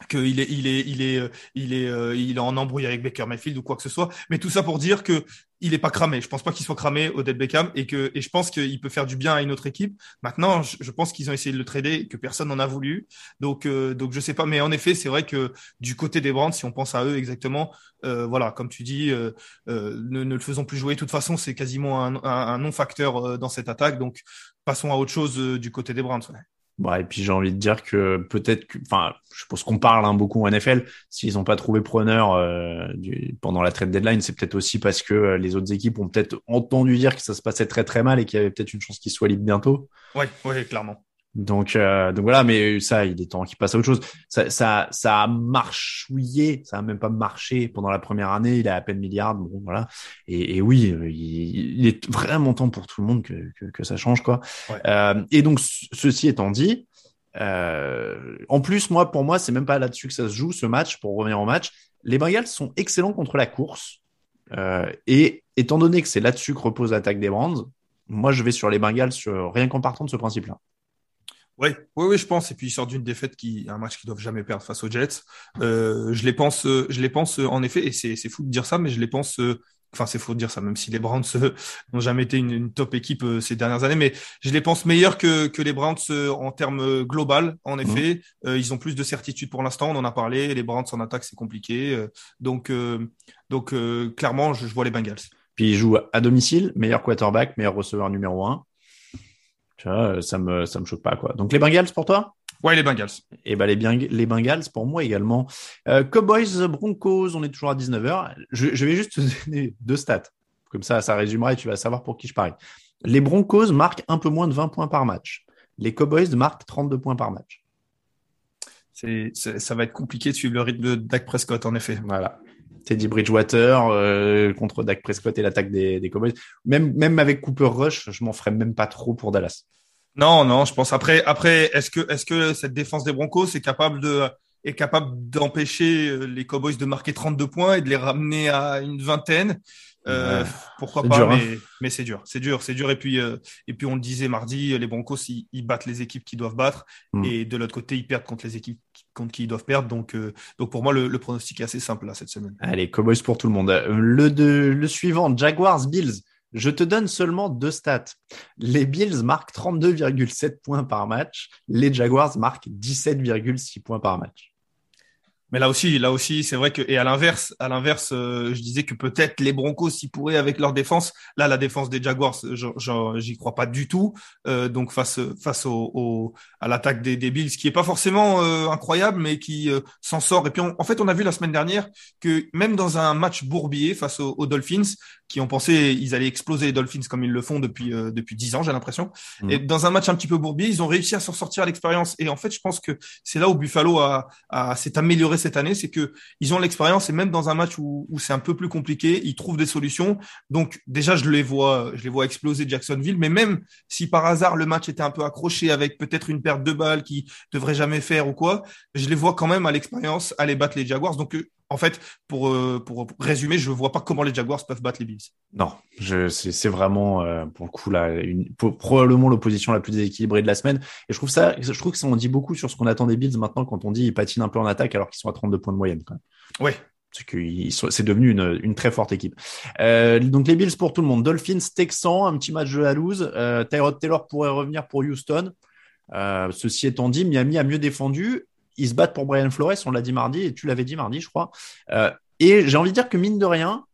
qu'il est, il est, il est, euh, il est, euh, il est en embrouille avec Baker Mayfield ou quoi que ce soit. Mais tout ça pour dire que il est pas cramé. Je pense pas qu'il soit cramé, Odell Beckham, et que, et je pense qu'il peut faire du bien à une autre équipe. Maintenant, je, pense qu'ils ont essayé de le trader, et que personne n'en a voulu. Donc, euh, donc je sais pas. Mais en effet, c'est vrai que du côté des Brands, si on pense à eux exactement, euh, voilà, comme tu dis, euh, euh, ne, ne le faisons plus jouer. De toute façon, c'est quasiment un, un, un non-facteur euh, dans cette attaque. Donc, passons à autre chose euh, du côté des Brands. Et puis j'ai envie de dire que peut-être que, enfin, je pense qu'on parle hein, beaucoup en NFL. S'ils n'ont pas trouvé preneur euh, du, pendant la trade deadline, c'est peut-être aussi parce que euh, les autres équipes ont peut-être entendu dire que ça se passait très très mal et qu'il y avait peut-être une chance qu'ils soient libres bientôt. Ouais, ouais, clairement. Donc, euh, donc voilà, mais ça, il est temps qu'il passe à autre chose. Ça, ça, ça a marchouillé, ça a même pas marché pendant la première année. Il a à peine milliard, bon voilà. Et, et oui, il, il est vraiment temps pour tout le monde que, que, que ça change quoi. Ouais. Euh, et donc, ce- ceci étant dit, euh, en plus, moi, pour moi, c'est même pas là-dessus que ça se joue ce match. Pour revenir au match, les Bengals sont excellents contre la course. Euh, et étant donné que c'est là-dessus que repose l'attaque des Brands, moi, je vais sur les Bengals sur, rien qu'en partant de ce principe-là. Oui, oui, oui, je pense. Et puis ils sortent d'une défaite qui, un match qu'ils doivent jamais perdre face aux Jets. Euh, je les pense, euh, je les pense euh, en effet, et c'est c'est fou de dire ça, mais je les pense. euh, Enfin, c'est faux de dire ça, même si les Browns n'ont jamais été une, une top équipe ces dernières années, mais je les pense meilleurs que, que les Browns en termes global. En effet, Euh, ils ont plus de certitude pour l'instant. On en a parlé. Les Browns en attaque, c'est compliqué. Euh, donc, euh, donc euh, clairement, je, je vois les Bengals. Puis il joue à domicile, meilleur quarterback, meilleur receveur numéro un. Tu vois, euh, ça me ça me choque pas quoi. Donc les Bengals pour toi? Ouais, les Bengals. Et ben les, Beng- les Bengals pour moi également. Euh, Cowboys Broncos, on est toujours à 19h. Je, je vais juste te [LAUGHS] donner deux stats. Comme ça, ça résumera et tu vas savoir pour qui je parie. Les Broncos marquent un peu moins de 20 points par match. Les Cowboys marquent 32 points par match. C'est- ça va être compliqué de suivre le rythme de Dak Prescott, en effet. Voilà. Teddy Bridgewater euh, contre Dak Prescott et l'attaque des, des Cowboys. Même, même avec Cooper Rush, je m'en ferais même pas trop pour Dallas. Non, non, je pense après, après, est-ce que, est-ce que cette défense des Broncos est capable de, est capable d'empêcher euh, les Cowboys de marquer 32 points et de les ramener à une vingtaine? Euh, Ouais. pourquoi pas, dur, hein. mais, mais c'est dur, c'est dur, c'est dur. Et puis, euh, et puis on le disait mardi, les Broncos, ils, ils battent les équipes qui doivent battre, Mm. et de l'autre côté, ils perdent contre les équipes qui- contre qui ils doivent perdre. Donc, euh, donc pour moi, le, le pronostic est assez simple là cette semaine. Allez, Cowboys pour tout le monde. Euh, Le, de, le suivant, Jaguars Bills. Je te donne seulement deux stats. Les Bills marquent 32,7 points par match. Les Jaguars marquent 17,6 points par match. Mais là aussi, là aussi, c'est vrai que et à l'inverse, à l'inverse, euh, je disais que peut-être les Broncos s'y pourraient avec leur défense. Là, la défense des Jaguars, j'y crois pas du tout. Euh, donc face face au, au- à l'attaque des, des Bills, qui est pas forcément euh, incroyable, mais qui euh, s'en sort. Et puis on- en fait, on a vu la semaine dernière que même dans un match bourbier face aux, aux Dolphins, qui ont pensé ils allaient exploser les Dolphins comme ils le font depuis euh, depuis dix ans, j'ai l'impression. Mhm. Et dans un match un petit peu bourbier, ils ont réussi à s'en sortir à l'expérience. Et en fait, je pense que c'est là où Buffalo a, a s'est amélioré cette année, c'est que ils ont l'expérience et même dans un match où, c'est un peu plus compliqué, ils trouvent des solutions. Donc déjà, je les vois, je les vois exploser Jacksonville. Mais même si par hasard le match était un peu accroché avec peut-être une perte de balles qui devrait jamais faire ou quoi, je les vois quand même à l'expérience aller battre les Jaguars. Donc euh, en fait, pour, euh, pour résumer, je vois pas comment les Jaguars peuvent battre les Bills. Non, c'est vraiment euh, pour le coup là une, probablement l'opposition la plus déséquilibrée de la semaine. Et je trouve ça, je trouve que ça en dit beaucoup sur ce qu'on attend des Bills maintenant quand on dit ils patinent un peu en attaque alors qu'ils sont à 32 points de moyenne. Quand même. Ouais, c'est devenu une, une, très forte équipe. Euh, donc les Bills pour tout le monde. Dolphins, Texans, un petit match de la loose. Euh, Tyrod Taylor pourrait revenir pour Houston. Euh, ceci étant dit, Miami a mieux défendu. Ils se battent pour Brian Flores, on l'a dit mardi, et tu l'avais dit mardi, je crois. Euh, et j'ai envie de dire que mine de rien,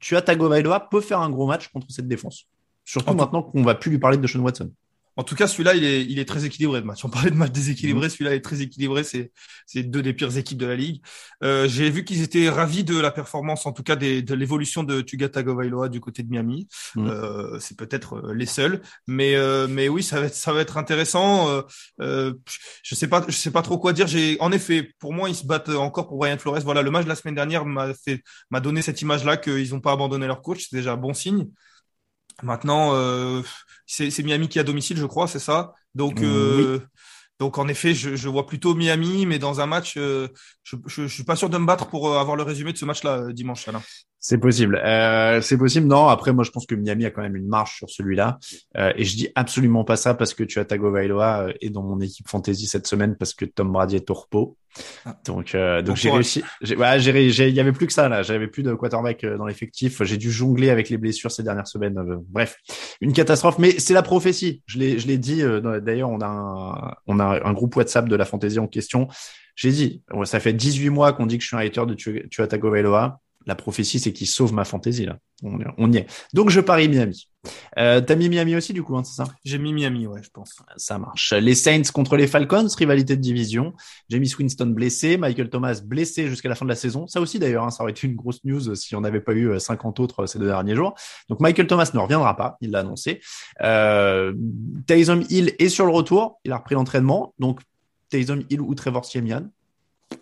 tu as Tagovailoa peut faire un gros match contre cette défense. Surtout maintenant qu'on va plus lui parler de Sean Watson. En tout cas, celui-là, il est, il est très équilibré de match. On parlait de match déséquilibré, mhm. celui-là est très équilibré. C'est, c'est deux des pires équipes de la ligue. Euh, j'ai vu qu'ils étaient ravis de la performance, en tout cas des, de l'évolution de Tuga Tagovailoa du côté de Miami. Mhm. Euh, c'est peut-être euh, les seuls, mais euh, mais oui, ça va être ça va être intéressant. Je sais pas, je sais pas trop quoi dire. J'ai, en effet, pour moi, ils se battent encore pour Brian Flores. Voilà, le match de la semaine dernière m'a fait m'a donné cette image-là qu'ils n'ont pas abandonné leur coach. C'est déjà un bon signe. Maintenant, euh, c'est Miami qui a domicile, je crois, c'est ça? Donc, euh, donc en effet, je, je, vois plutôt Miami, mais dans un match, euh, je, je, suis pas sûr de me battre pour euh, avoir le résumé de ce match-là dimanche. Alain. C'est possible. Euh, c'est possible. Non, après, moi, je pense que Miami a quand même une marche sur celui-là. Euh, et je dis absolument pas ça parce que tu as Tagovailoa et dans mon équipe fantasy cette semaine parce que Tom Brady est au repos. Ah. Donc, euh, donc j'ai réussi. J'ai, ouais, j'ai, il y avait plus que ça là. J'avais plus de quarterback dans l'effectif. J'ai dû jongler avec les blessures ces dernières semaines. bref, une catastrophe. Mais c'est la prophétie. Je l'ai, je l'ai dit. d'ailleurs, on a un, on a un groupe WhatsApp de la fantasy en question. J'ai dit, ça fait 18 mois qu'on dit que je suis un hater de tu, tu as Tagovailoa la prophétie, c'est qu'il sauve ma fantaisie là. On, y est. Donc je parie Miami. Euh, T'as mis Miami aussi du coup, hein, c'est ça? J'ai mis Miami, ouais, je pense. Ça marche. Les Saints contre les Falcons, rivalité de division. Jamie Winston blessé, Michael Thomas blessé jusqu'à la fin de la saison. Ça aussi d'ailleurs, hein, ça aurait été une grosse news si on n'avait pas eu 50 euh, autres euh, ces deux derniers jours. Donc Michael Thomas ne reviendra pas, il l'a annoncé. Euh, Taysom Hill est sur le retour, il a repris l'entraînement. Donc Taysom Hill ou Trevor Siemian,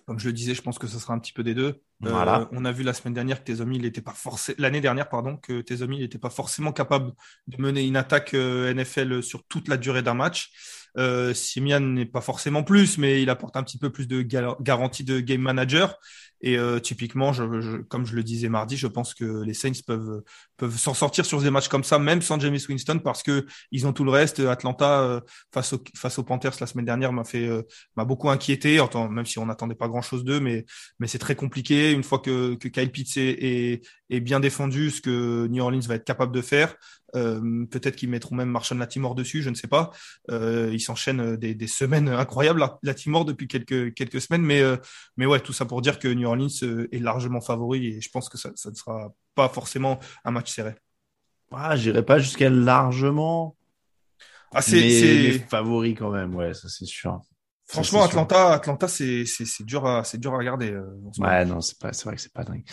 comme je le disais, je pense que ce sera un petit peu des deux. Euh, on a vu la semaine dernière que Tezomi, il pas forcément, l'année dernière, pardon, que Tezomi n'était pas forcément capable de mener une attaque euh, NFL sur toute la durée d'un match. Euh, Simian n'est pas forcément plus, mais il apporte un petit peu plus de garantie de game manager. Et typiquement, comme je le disais mardi, je pense que les Saints peuvent peuvent s'en sortir sur des matchs comme ça, même sans James Winston, parce que ils ont tout le reste. Atlanta face aux face aux Panthers la semaine dernière m'a fait m'a beaucoup inquiété, même si on n'attendait pas grand chose d'eux, mais mais c'est très compliqué une fois que que Kyle Pitts est, est, bien défendu, ce que New Orleans va être capable de faire. Euh, peut-être qu'ils mettront même Marshall Latimore dessus, je ne sais pas. Euh, ils s'enchaînent des, des, semaines incroyables, Latimore depuis quelques quelques semaines, mais mais ouais, tout ça pour dire que New Orleans est largement favori et je pense que ça, ça ne sera pas forcément un match serré. Ah, j'irai pas jusqu'à largement. Ah, c'est favori quand même, ouais, ça c'est sûr. Franchement, Atlanta, Atlanta, c'est c'est dur à c'est dur à regarder. Euh, ouais, non, c'est pas c'est vrai que c'est pas dingue.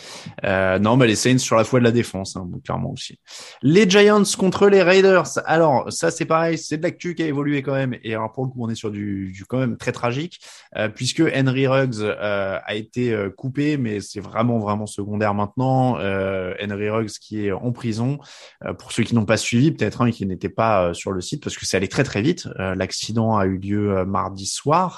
Euh, non, mais les Saints sur la foi de la défense, hein, clairement aussi. Les Giants contre les Raiders. Alors ça, c'est pareil, c'est de l'actu qui a évolué quand même. Et alors pour le coup, on est sur du, du quand même très tragique, euh, puisque Henry Ruggs euh, a été euh, coupé, mais c'est vraiment vraiment secondaire maintenant. Henry Ruggs qui est en prison. pour ceux qui n'ont pas suivi, peut-être un hein, qui n'était pas sur le site, parce que c'est allé très très vite. L'accident a eu lieu mardi soir.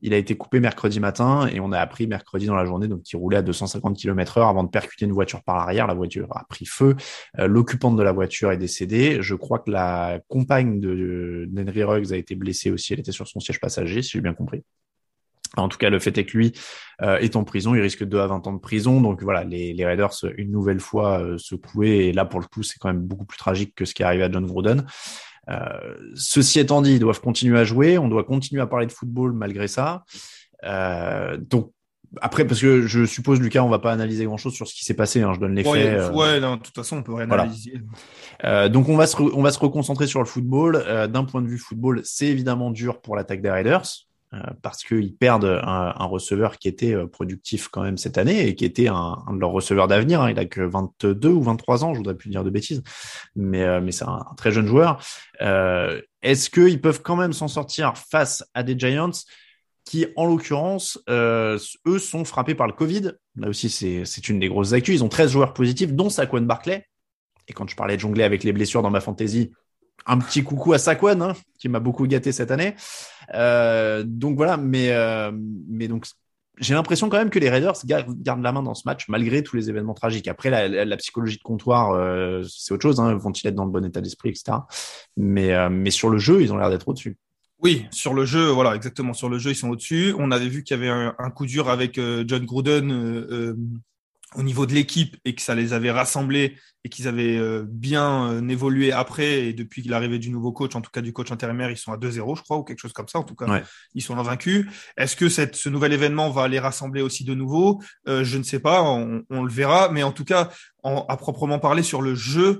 Il a été coupé mercredi matin et on a appris mercredi dans la journée donc il roulait à 250 km heure avant de percuter une voiture par l'arrière. La voiture a pris feu. Euh, l'occupante de la voiture est décédée. Je crois que la compagne de d'Henry Ruggs a été blessée aussi. Elle était sur son siège passager, si j'ai bien compris. En tout cas, le fait est que lui euh, est en prison, il risque 2 à 20 ans de prison. Donc voilà, les, Raiders, une nouvelle fois, euh, secoués. Et là, pour le coup, c'est quand même beaucoup plus tragique que ce qui est arrivé à John Gruden. Euh, ceci étant dit, ils doivent continuer à jouer. On doit continuer à parler de football malgré ça. Euh, donc après, parce que je suppose, Lucas, on va pas analyser grand chose sur ce qui s'est passé. Hein, je donne les ouais, faits. Euh. Ouais, non, de toute façon, on peut rien analyser. Euh, donc, on va se, on va se reconcentrer sur le football. Euh, D'un point de vue football, c'est évidemment dur pour l'attaque des Raiders. Euh, parce qu'ils perdent un, un, receveur qui était euh, productif quand même cette année et qui était un, un de leurs receveurs d'avenir. Hein. Il a que 22 ou 23 ans, je voudrais plus dire de bêtises, mais, euh, mais c'est un, très jeune joueur. Euh, Est-ce qu'ils peuvent quand même s'en sortir face à des Giants qui, en l'occurrence, euh, eux sont frappés par le Covid? Là aussi, c'est une des grosses actus. Ils ont 13 joueurs positifs, dont Saquon Barclay. Et quand je parlais de jongler avec les blessures dans ma fantasy, un petit coucou à Saquon, hein, qui m'a beaucoup gâté cette année. Euh, donc voilà, mais, euh, mais donc j'ai l'impression quand même que les Raiders gardent la main dans ce match malgré tous les événements tragiques. Après, la, psychologie de comptoir, euh, c'est autre chose. Hein. Vont-ils être dans le bon état d'esprit, etc. Mais, mais sur le jeu, ils ont l'air d'être au-dessus. Oui, sur le jeu, voilà, exactement. Sur le jeu, ils sont au-dessus. On avait vu qu'il y avait un, coup dur avec John Gruden au niveau de l'équipe et que ça les avait rassemblés et qu'ils avaient euh, bien euh, évolué après et depuis l'arrivée du nouveau coach, en tout cas du coach intérimaire, ils sont à 2-0, je crois, ou quelque chose comme ça. En tout cas, ils sont invaincus. Est-ce que cette, ce nouvel événement va les rassembler aussi de nouveau? Euh, Je ne sais pas, on, on, le verra. Mais en tout cas, en, à proprement parler sur le jeu,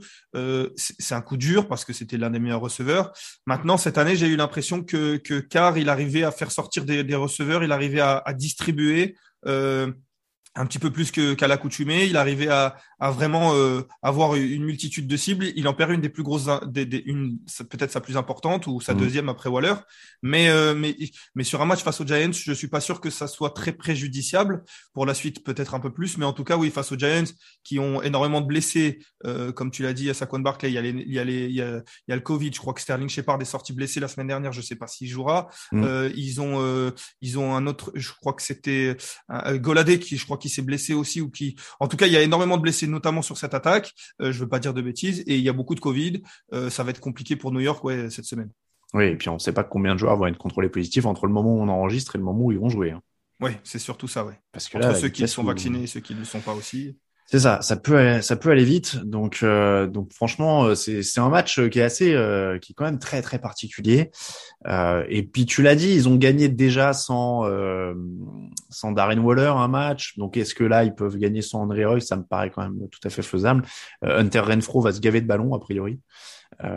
c'est un coup dur parce que c'était l'un des meilleurs receveurs. Maintenant, cette année, j'ai eu l'impression que, que Carr, il arrivait à faire sortir des, des receveurs, il arrivait à, à distribuer. Euh, un petit peu plus que qu'à l'accoutumée. Il arrivait à, à vraiment euh, avoir une multitude de cibles. Il en perd une des plus grosses, des, des, une peut-être sa plus importante ou sa mmh. deuxième après Waller. Mais euh, mais mais sur un match face aux Giants, je suis pas sûr que ça soit très préjudiciable pour la suite, peut-être un peu plus. Mais en tout cas, oui, face aux Giants qui ont énormément de blessés, euh, comme tu l'as dit à Saquon Barkley, il y a les, il y a les, il y a, il y a le Covid. Je crois que Sterling Shepard est sorti blessé la semaine dernière. Je sais pas s'il jouera. Mmh. Euh, ils ont ils ont un autre. Je crois que c'était Goladé qui je crois qui s'est blessé aussi ou qui, en tout cas, il y a énormément de blessés, notamment sur cette attaque. Euh, je veux pas dire de bêtises, et il y a beaucoup de Covid. Euh, ça va être compliqué pour New York, ouais, cette semaine. Oui, et puis on ne sait pas combien de joueurs vont être contrôlés positifs entre le moment où on enregistre et le moment où ils vont jouer. Hein. Oui, c'est surtout ça, ouais. Parce que là, ceux qui sont vaccinés et ceux qui ne le sont pas aussi. C'est ça, ça peut aller, ça peut aller vite. Donc, euh, donc franchement, euh, c'est c'est un match qui est assez, euh, qui est quand même très très particulier. Euh, et puis tu l'as dit, ils ont gagné déjà sans sans Darren Waller un match. Donc est-ce que là ils peuvent gagner sans André Roy? Ça me paraît quand même tout à fait faisable. Hunter Renfro va se gaver de ballon a priori.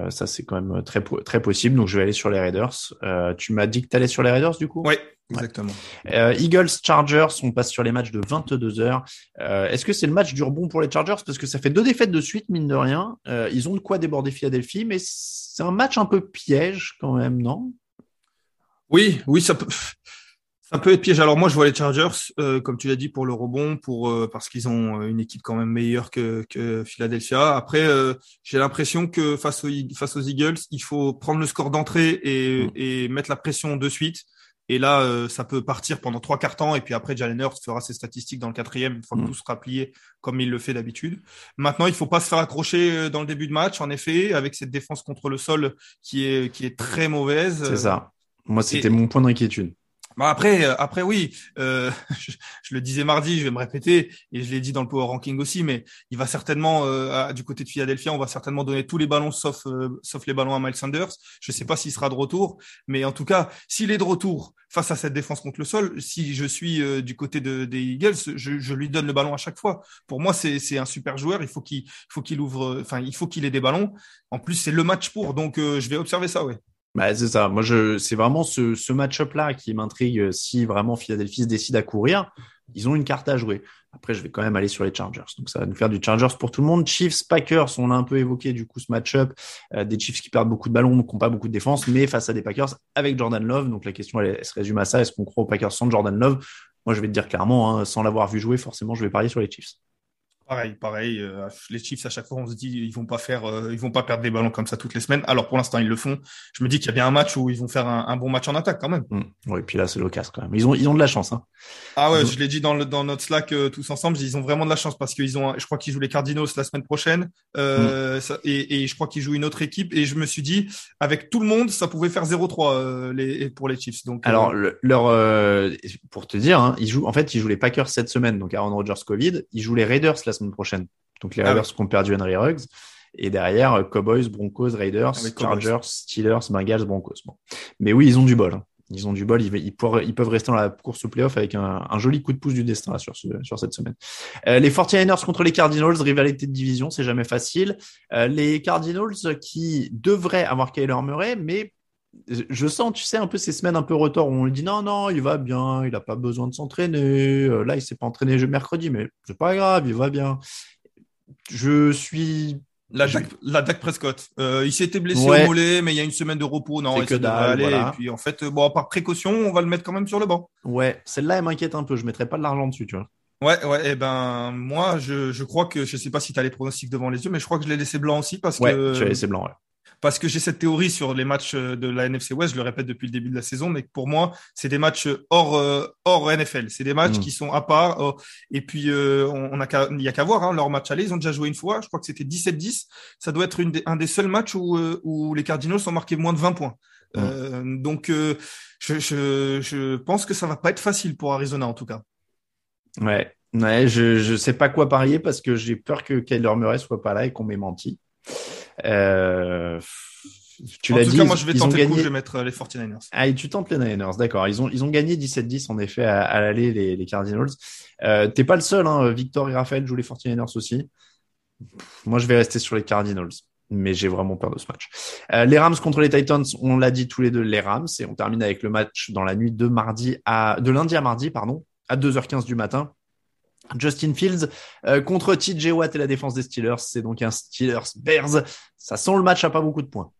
Ça c'est quand même très très possible. Donc je vais aller sur les Raiders. tu m'as dit que tu allais sur les Raiders du coup? Oui. Exactement. Euh, Eagles Chargers, on passe sur les matchs de 22 heures. Euh, Est-ce que c'est le match du rebond pour les Chargers? Parce que ça fait deux défaites de suite mine de rien. Euh, ils ont de quoi déborder Philadelphie, mais c'est un match un peu piège quand même, non? Oui, oui, ça peut. Ça peut être piège. Alors moi, je vois les Chargers, euh, comme tu l'as dit, pour le rebond, pour euh, parce qu'ils ont une équipe quand même meilleure que, que Philadelphia. Après, euh, j'ai l'impression que face aux, face aux Eagles, il faut prendre le score d'entrée et, mm. et mettre la pression de suite. Et là, euh, ça peut partir pendant trois quarts temps. Et puis après, Jalen Hurts fera ses statistiques dans le quatrième, une fois que tout sera plié comme il le fait d'habitude. Maintenant, il faut pas se faire accrocher euh, dans le début de match, en effet, avec cette défense contre le sol qui est, qui est très mauvaise. C'est ça. Moi, c'était mon point d'inquiétude. Bah après, euh, après oui, euh, [LAUGHS] je, le disais mardi, je vais me répéter et je l'ai dit dans le power ranking aussi, mais il va certainement euh, du côté de Philadelphia, on va certainement donner tous les ballons sauf sauf les ballons à Miles Sanders. Je sais pas s'il sera de retour, mais en tout cas, s'il est de retour face à cette défense contre le sol, si je suis du côté de, des Eagles, je, je, lui donne le ballon à chaque fois. Pour moi, c'est c'est un super joueur. Il faut qu'il faut qu'il ouvre, enfin il faut qu'il ait des ballons. En plus, c'est le match pour, donc je vais observer ça, ouais. Bah, c'est ça. Moi, c'est vraiment ce, match-up-là qui m'intrigue. Euh, si vraiment Philadelphie se décide à courir, ils ont une carte à jouer. Après, je vais quand même aller sur les Chargers. Donc, ça va nous faire du Chargers pour tout le monde. Chiefs, Packers, on a un peu évoqué du coup ce match-up. Euh, des Chiefs qui perdent beaucoup de ballons, qui n'ont pas beaucoup de défense, mais face à des Packers avec Jordan Love. Donc, la question, elle, se résume à ça. Est-ce qu'on croit aux Packers sans Jordan Love? Moi, je vais te dire clairement, hein, sans l'avoir vu jouer, forcément, je vais parier sur les Chiefs. Pareil, pareil. Euh, les Chiefs à chaque fois, on se dit ils vont pas faire, euh, ils vont pas perdre des ballons comme ça toutes les semaines. Alors pour l'instant, ils le font. Je me dis qu'il y a bien un match où ils vont faire un, bon match en attaque quand même. Mmh. Oui, puis là c'est l'occasion quand même. Ils ont, ils ont de la chance. Hein. Ah ouais, je l'ai dit dans, le, dans notre Slack euh, tous ensemble, ils ont vraiment de la chance parce qu'ils ont, je crois qu'ils jouent les Cardinals la semaine prochaine mmh. ça, et, et, je crois qu'ils jouent une autre équipe. Et je me suis dit avec tout le monde, ça pouvait faire 0-3 les, pour les Chiefs. Donc alors leur, pour te dire, hein, ils jouent, en fait, ils jouent les Packers cette semaine, donc Aaron Rodgers Covid. Ils jouent les Raiders la semaine prochaine. Donc les ah Raiders qui ont perdu Henry Ruggs. Et derrière, euh, Cowboys, Broncos, Raiders, ah Chargers, Steelers, Bengals, Broncos. Bon. Mais oui, ils ont du bol. Hein. Ils ont du bol. Ils, ils, peuvent rester dans la course au playoff avec un, un joli coup de pouce du destin sur, ce, sur cette semaine. Euh, les 49ers contre les Cardinals, rivalité de division, c'est jamais facile. Euh, les Cardinals qui devraient avoir Kyler Murray, mais je sens, tu sais, un peu ces semaines un peu retard où on lui dit non, non, il va bien, il n'a pas besoin de s'entraîner. Là, il s'est pas entraîné mercredi, mais c'est pas grave, il va bien je suis la, la Dak Prescott. Euh, il s'était blessé au mollet, mais il y a une semaine de repos. Non, il que aller. Et puis en fait, bon, par précaution, on va le mettre quand même sur le banc. Ouais, celle-là, elle m'inquiète un peu. Je mettrais pas de l'argent dessus, tu vois. Ouais, ouais, et eh ben moi, je, je crois que je sais pas si tu as les pronostics devant les yeux, mais je crois que je l'ai laissé blanc aussi parce ouais, que. tu as laissé blanc, ouais parce que j'ai cette théorie sur les matchs euh, de la NFC West, je le répète depuis le début de la saison, mais pour moi, c'est des matchs hors euh, hors NFL. C'est des matchs Mm. qui sont à part. oh, et puis, euh, on a il y a qu'à voir hein, leur match aller. Ils ont déjà joué une fois. Je crois que c'était 17-10. Ça doit être une des- un des seuls matchs où, euh, où les Cardinals ont marqué moins de 20 points. Mm. Euh, donc, euh, je, je, je pense que ça va pas être facile pour Arizona en tout cas. Ouais, ouais, je je sais pas quoi parier parce que j'ai peur que Kyler Murray soit pas là et qu'on m'ait menti. Euh, tu en l'as tout dit, cas, moi, je vais tenter le coup. gagné. Je vais mettre euh, les 49ers. Ah, et tu tentes les Niners, d'accord. Ils ont ils ont gagné 17-10 en effet à, à l'aller les, les Cardinals. Euh, T'es pas le seul, hein. Victor et Raphaël jouent les 49ers aussi. Pff, Moi, je vais rester sur les Cardinals. Mais j'ai vraiment peur de ce match. Euh, les Rams contre les Titans, on l'a dit tous les deux, les Rams. Et on termine avec le match dans la nuit de mardi à, de lundi à mardi, pardon, à 2h15 du matin. Justin Fields euh, contre TJ Watt et la défense des Steelers. C'est donc un Steelers Bears. Ça sent le match à pas beaucoup de points.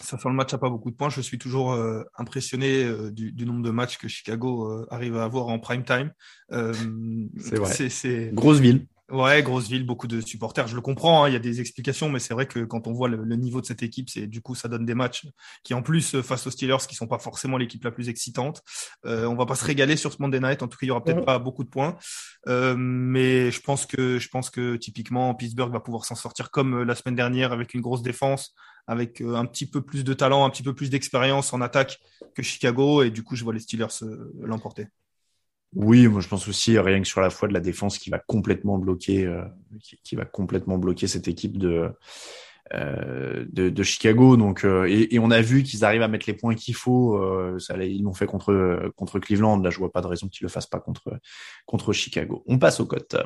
Ça fait le match à pas beaucoup de points. Je suis toujours euh, impressionné euh, du, du nombre de matchs que Chicago arrive à avoir en prime time. C'est vrai. C'est- Grosse ville. Ouais, grosse ville, beaucoup de supporters. Je le comprends. hein, il y a des explications, mais c'est vrai que quand on voit le, le niveau de cette équipe, c'est du coup ça donne des matchs qui en plus euh, face aux Steelers, qui sont pas forcément l'équipe la plus excitante. Euh, on va pas se régaler sur ce Monday Night. En tout cas, il y aura peut-être pas beaucoup de points, Euh, mais je pense que je pense que typiquement Pittsburgh va pouvoir s'en sortir comme euh, la semaine dernière avec une grosse défense avec un petit peu plus de talent, un petit peu plus d'expérience en attaque que Chicago, et du coup, je vois les Steelers l'emporter. Oui, moi je pense aussi rien que sur la foi de la défense qui va complètement bloquer, euh, qui, va complètement bloquer cette équipe de euh, de, de Chicago. Donc euh, et, et on a vu qu'ils arrivent à mettre les points qu'il faut. euh, ça, ils l'ont fait contre contre Cleveland. Là, je vois pas de raison qu'ils le fassent pas contre contre Chicago. On passe aux cotes.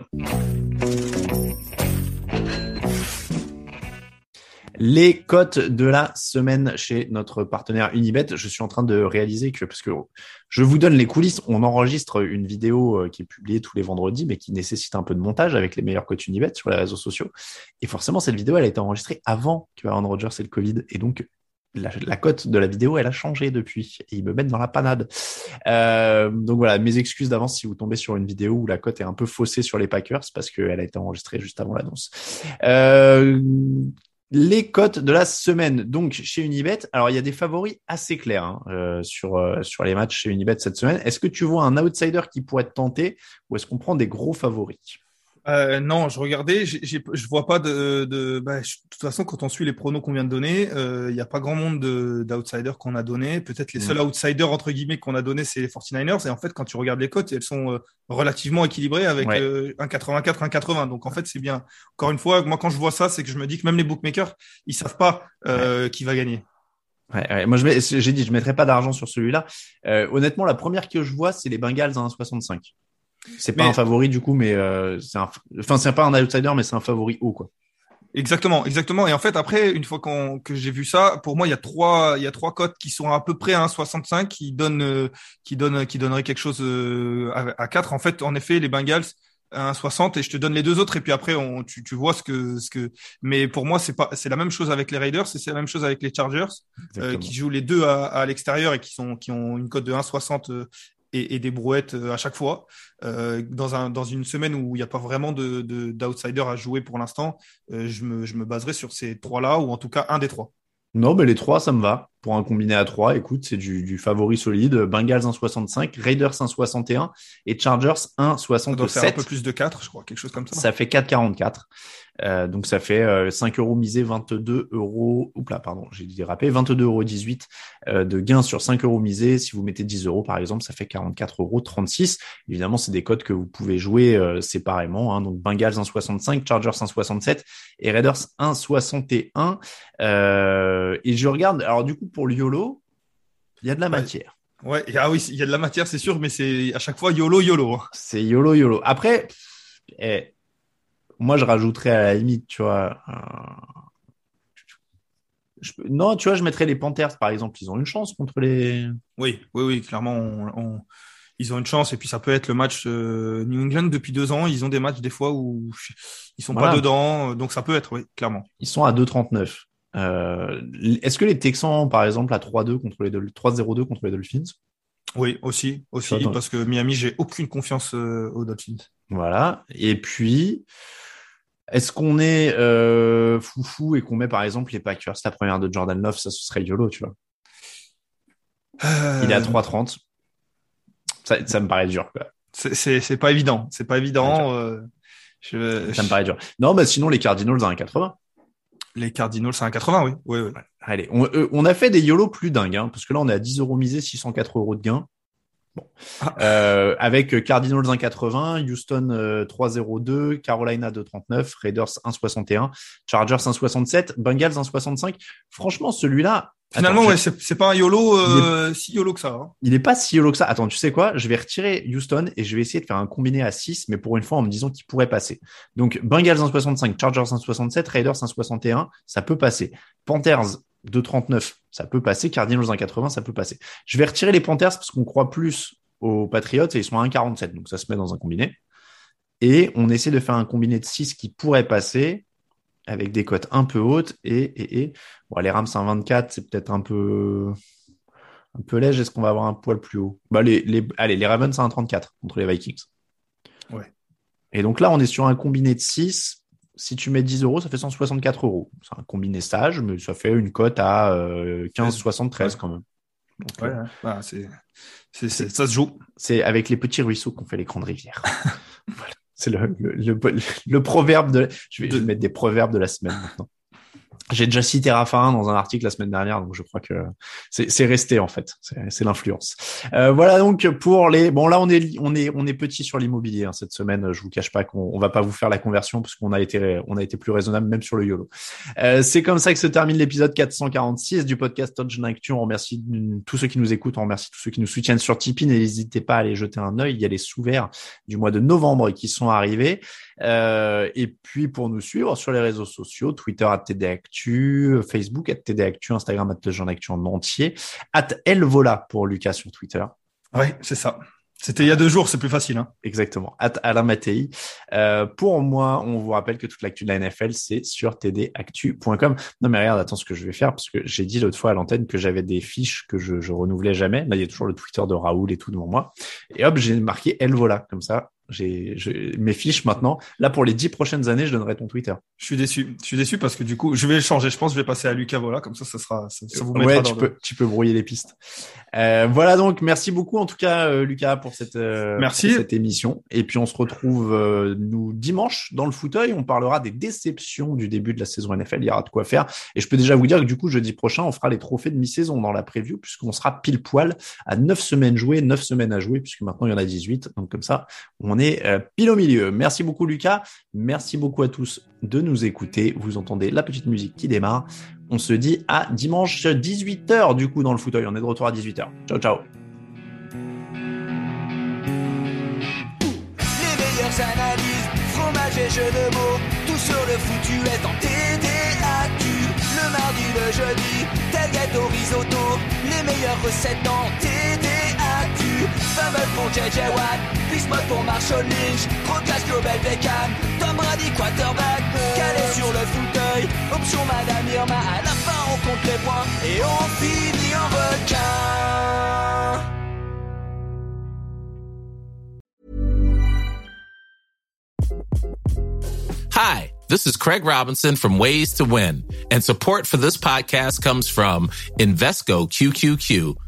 Les cotes de la semaine chez notre partenaire Unibet. Je suis en train de réaliser que, parce que je vous donne les coulisses, on enregistre une vidéo euh, qui est publiée tous les vendredis, mais qui nécessite un peu de montage avec les meilleurs cotes Unibet sur les réseaux sociaux. Et forcément, cette vidéo, elle a été enregistrée avant que Aaron Rodgers ait le Covid. Et donc, la, la cote de la vidéo, elle a changé depuis. Et ils me mettent dans la panade. Euh, donc voilà, mes excuses d'avance si vous tombez sur une vidéo où la cote est un peu faussée sur les Packers, parce qu'elle a été enregistrée juste avant l'annonce. Euh, les cotes de la semaine, donc chez Unibet. Alors il y a des favoris assez clairs hein, euh, sur euh, sur les matchs chez Unibet cette semaine. Est-ce que tu vois un outsider qui pourrait te tenter ou est-ce qu'on prend des gros favoris? Euh, non, je regardais, j'ai, j'ai- je vois pas de. de bah, je- de toute façon, quand on suit les pronos qu'on vient de donner, il n'y a pas grand monde de, d'outsiders qu'on a donné. Peut-être les Mm. seuls outsiders entre guillemets qu'on a donné, c'est les 49ers. Et en fait, quand tu regardes les cotes, elles sont euh, relativement équilibrées avec Ouais. euh, un 84, un 80. Donc en fait, c'est bien. Encore une fois, moi quand je vois ça, c'est que je me dis que même les bookmakers, ils savent pas euh, qui va gagner. Ouais, ouais, moi j'ai dit je mettrai pas d'argent sur celui-là. Euh, honnêtement, la première que je vois, c'est les Bengals à 1,65. C'est pas Mais- un favori du coup, mais euh, c'est un, enfin c'est pas un outsider, mais c'est un favori haut quoi. Exactement, exactement. Et en fait, après, une fois qu'on, que j'ai vu ça, pour moi, il y a trois, il y a trois cotes qui sont à peu près à 1,65 qui donnent, euh, qui donnent, qui donneraient quelque chose euh, à, à 4. En fait, en effet, les Bengals à 1,60 et je te donne les deux autres et puis après, on, tu, tu vois ce que, ce que. Mais pour moi, c'est pas, c'est la même chose avec les Raiders et c'est la même chose avec les Chargers euh, qui jouent les deux à, à l'extérieur et qui sont, qui ont une cote de 1,60 euh, et, des brouettes euh, à chaque fois. Euh, dans un, dans une semaine où il n'y a pas vraiment de, de, à jouer pour l'instant, euh, je, me, je me baserai sur ces trois-là, ou en tout cas un des trois. Non, mais les trois, ça me va. Pour un combiné à trois, écoute, c'est du, du favori solide. Bengals 1,65, Raiders 1,61 et Chargers Ça doit faire un peu 1,67. plus de 4, je crois, quelque chose comme ça. Ça fait 4,44. Euh, donc ça fait euh, 5 euros misés, 22 euros. Oups là, pardon, j'ai dérapé. 22 euros 18 euh, de gains sur 5 euros misés. Si vous mettez 10 euros par exemple, ça fait 44 euros 36. Évidemment, c'est des codes que vous pouvez jouer euh, séparément. Hein. Donc Bengals 1,65, Chargers 1,67 et Raiders 1,61. Euh, et je regarde. Alors du coup pour le YOLO, il y a de la matière. Ouais, ah oui, il y a de la matière, c'est sûr, mais c'est à chaque fois YOLO, YOLO. hein. C'est YOLO YOLO. Après, eh, moi je rajouterais à la limite, tu vois. euh, je non, tu vois, je mettrais les Panthers par exemple. Ils ont une chance contre les. Oui, oui, oui, clairement, on, on- ils ont une chance. Et puis ça peut être le match euh, New England depuis deux ans. Ils ont des matchs des fois où ils sont Voilà. pas dedans, donc ça peut être, oui, clairement. Ils sont à 2,39. Euh, Est-ce que les Texans, par exemple, à 3-2 contre les Dol- 3-0-2 contre les Dolphins? Oui, aussi, aussi, Attends. parce que Miami, j'ai aucune confiance euh, aux Dolphins. Voilà. Et puis, est-ce qu'on est, euh, euh, foufou et qu'on met par exemple les Packers, la première de Jordan Love, ça ce serait YOLO, tu vois. Il est à 3,30. Ça, ça me paraît dur, quoi. c'est- pas évident. C'est pas évident. je, Ça me paraît dur. Non, bah sinon les Cardinals à 1,80. Les Cardinals, c'est un 80, oui. oui, oui. Allez, on, euh, on a fait des YOLO plus dingues, hein, parce que là on est à 10 euros misés, 604 euros de gain. Bon. Ah. Euh, avec Cardinals 1,80, Houston euh, 3,02, Carolina 2,39, Raiders 1,61, Chargers 1,67, Bengals 1,65. Franchement, celui-là. Finalement, Attends, ouais, je- c'est pas un YOLO euh, si YOLO que ça. hein. Il est pas si YOLO que ça. Attends, tu sais quoi? Je vais retirer Houston et je vais essayer de faire un combiné à 6, mais pour une fois en me disant qu'il pourrait passer. Donc Bengals 1,65, Chargers 1,67, Raiders 1,61, ça peut passer. Panthers 2,39, ça peut passer. Cardinals 1,80, ça peut passer. Je vais retirer les Panthers parce qu'on croit plus aux Patriots et ils sont à 1,47, donc ça se met dans un combiné. Et on essaie de faire un combiné de 6 qui pourrait passer avec des cotes un peu hautes et, et, et bon, les Rams 1,24, c'est peut-être un peu un peu léger. Est-ce qu'on va avoir un poil plus haut? Bah, les, les, Allez, les Ravens, c'est un 34 contre les Vikings. Ouais. Et donc là, on est sur un combiné de 6. Si tu mets 10 euros, ça fait 164 euros. C'est un combiné sage, mais ça fait une cote à euh, 15,73 Ouais. quand même. Donc, Ouais, euh, ouais. Voilà, c'est, c'est, c'est- ça se joue. c'est avec les petits ruisseaux qu'on fait les grandes rivières. [LAUGHS] Voilà. C'est le, le, le, le proverbe de. Je vais, je vais mettre des proverbes de la semaine maintenant. J'ai déjà cité Raffarin dans un article la semaine dernière, donc je crois que c'est resté en fait. C'est l'influence. Euh, voilà donc pour les. Bon là on est on est on est petit sur l'immobilier hein, cette semaine. Je vous cache pas qu'on on va pas vous faire la conversion parce qu'on a été on a été plus raisonnable même sur le YOLO. Euh, c'est comme ça que se termine l'épisode 446 du podcast Touchdown Actu. On remercie tous ceux qui nous écoutent, on remercie tous ceux qui nous soutiennent sur Tipeee. N'hésitez pas à aller jeter un œil. Il y a les sous-verts du mois de novembre qui sont arrivés. Euh, et puis pour nous suivre sur les réseaux sociaux, Twitter à TD Actu, Facebook à TD Actu, Instagram à Touchdown Actu en entier, at Elvola pour Lucas sur Twitter. Ouais, c'est ça. C'était il y a deux jours, c'est plus facile. Hein. Exactement. At Alain Mattei. Euh, pour moi, on vous rappelle que toute l'actu de la NFL, c'est sur tdactu.com. Non, mais regarde, attends ce que je vais faire, parce que j'ai dit l'autre fois à l'antenne que j'avais des fiches que je, je renouvelais jamais. Là, il y a toujours le Twitter de Raoul et tout devant moi. Et hop, j'ai marqué El Vola. Comme ça, j'ai mes fiches maintenant. Là, pour les dix prochaines années, je donnerai ton Twitter. Je suis déçu. Je suis déçu parce que du coup, je vais le changer. Je pense que je vais passer à Lucas Vola. Comme ça, ça sera, ça, ça vous mettra ouais, tu le- peux, tu peux brouiller les pistes. Euh, voilà donc, merci beaucoup en tout cas, euh, Lucas, pour cette, euh, Merci. pour cette émission. Et puis on se retrouve euh, nous dimanche dans le fauteuil. On parlera des déceptions du début de la saison NFL. Il y aura de quoi faire. Et je peux déjà vous dire que du coup, jeudi prochain, on fera les trophées de mi-saison dans la preview puisqu'on sera pile poil à 9 semaines jouées, 9 semaines à jouer puisque maintenant il y en a 18. Donc comme ça, on est euh, pile au milieu. Merci beaucoup Lucas. Merci beaucoup à tous de nous écouter. Vous entendez la petite musique qui démarre. On se dit à dimanche 18h du coup dans le fauteuil. On est de retour à 18h. Ciao ciao. Analyses, fromage et jeux de mots, tout sur le foutu est en TDAQ. Le mardi, le jeudi, tel gâteau risotto, les meilleures recettes en TDAQ. Pour JJ Watt, Bismuth pour Marshall Lynch, Global Beckham, Tom Brady quarterback, calé sur le fauteuil, option Madame Irma, à la fin on compte les points et on finit en requin. Hi, this is Craig Robinson from Ways to Win, and support for this podcast comes from Invesco QQQ,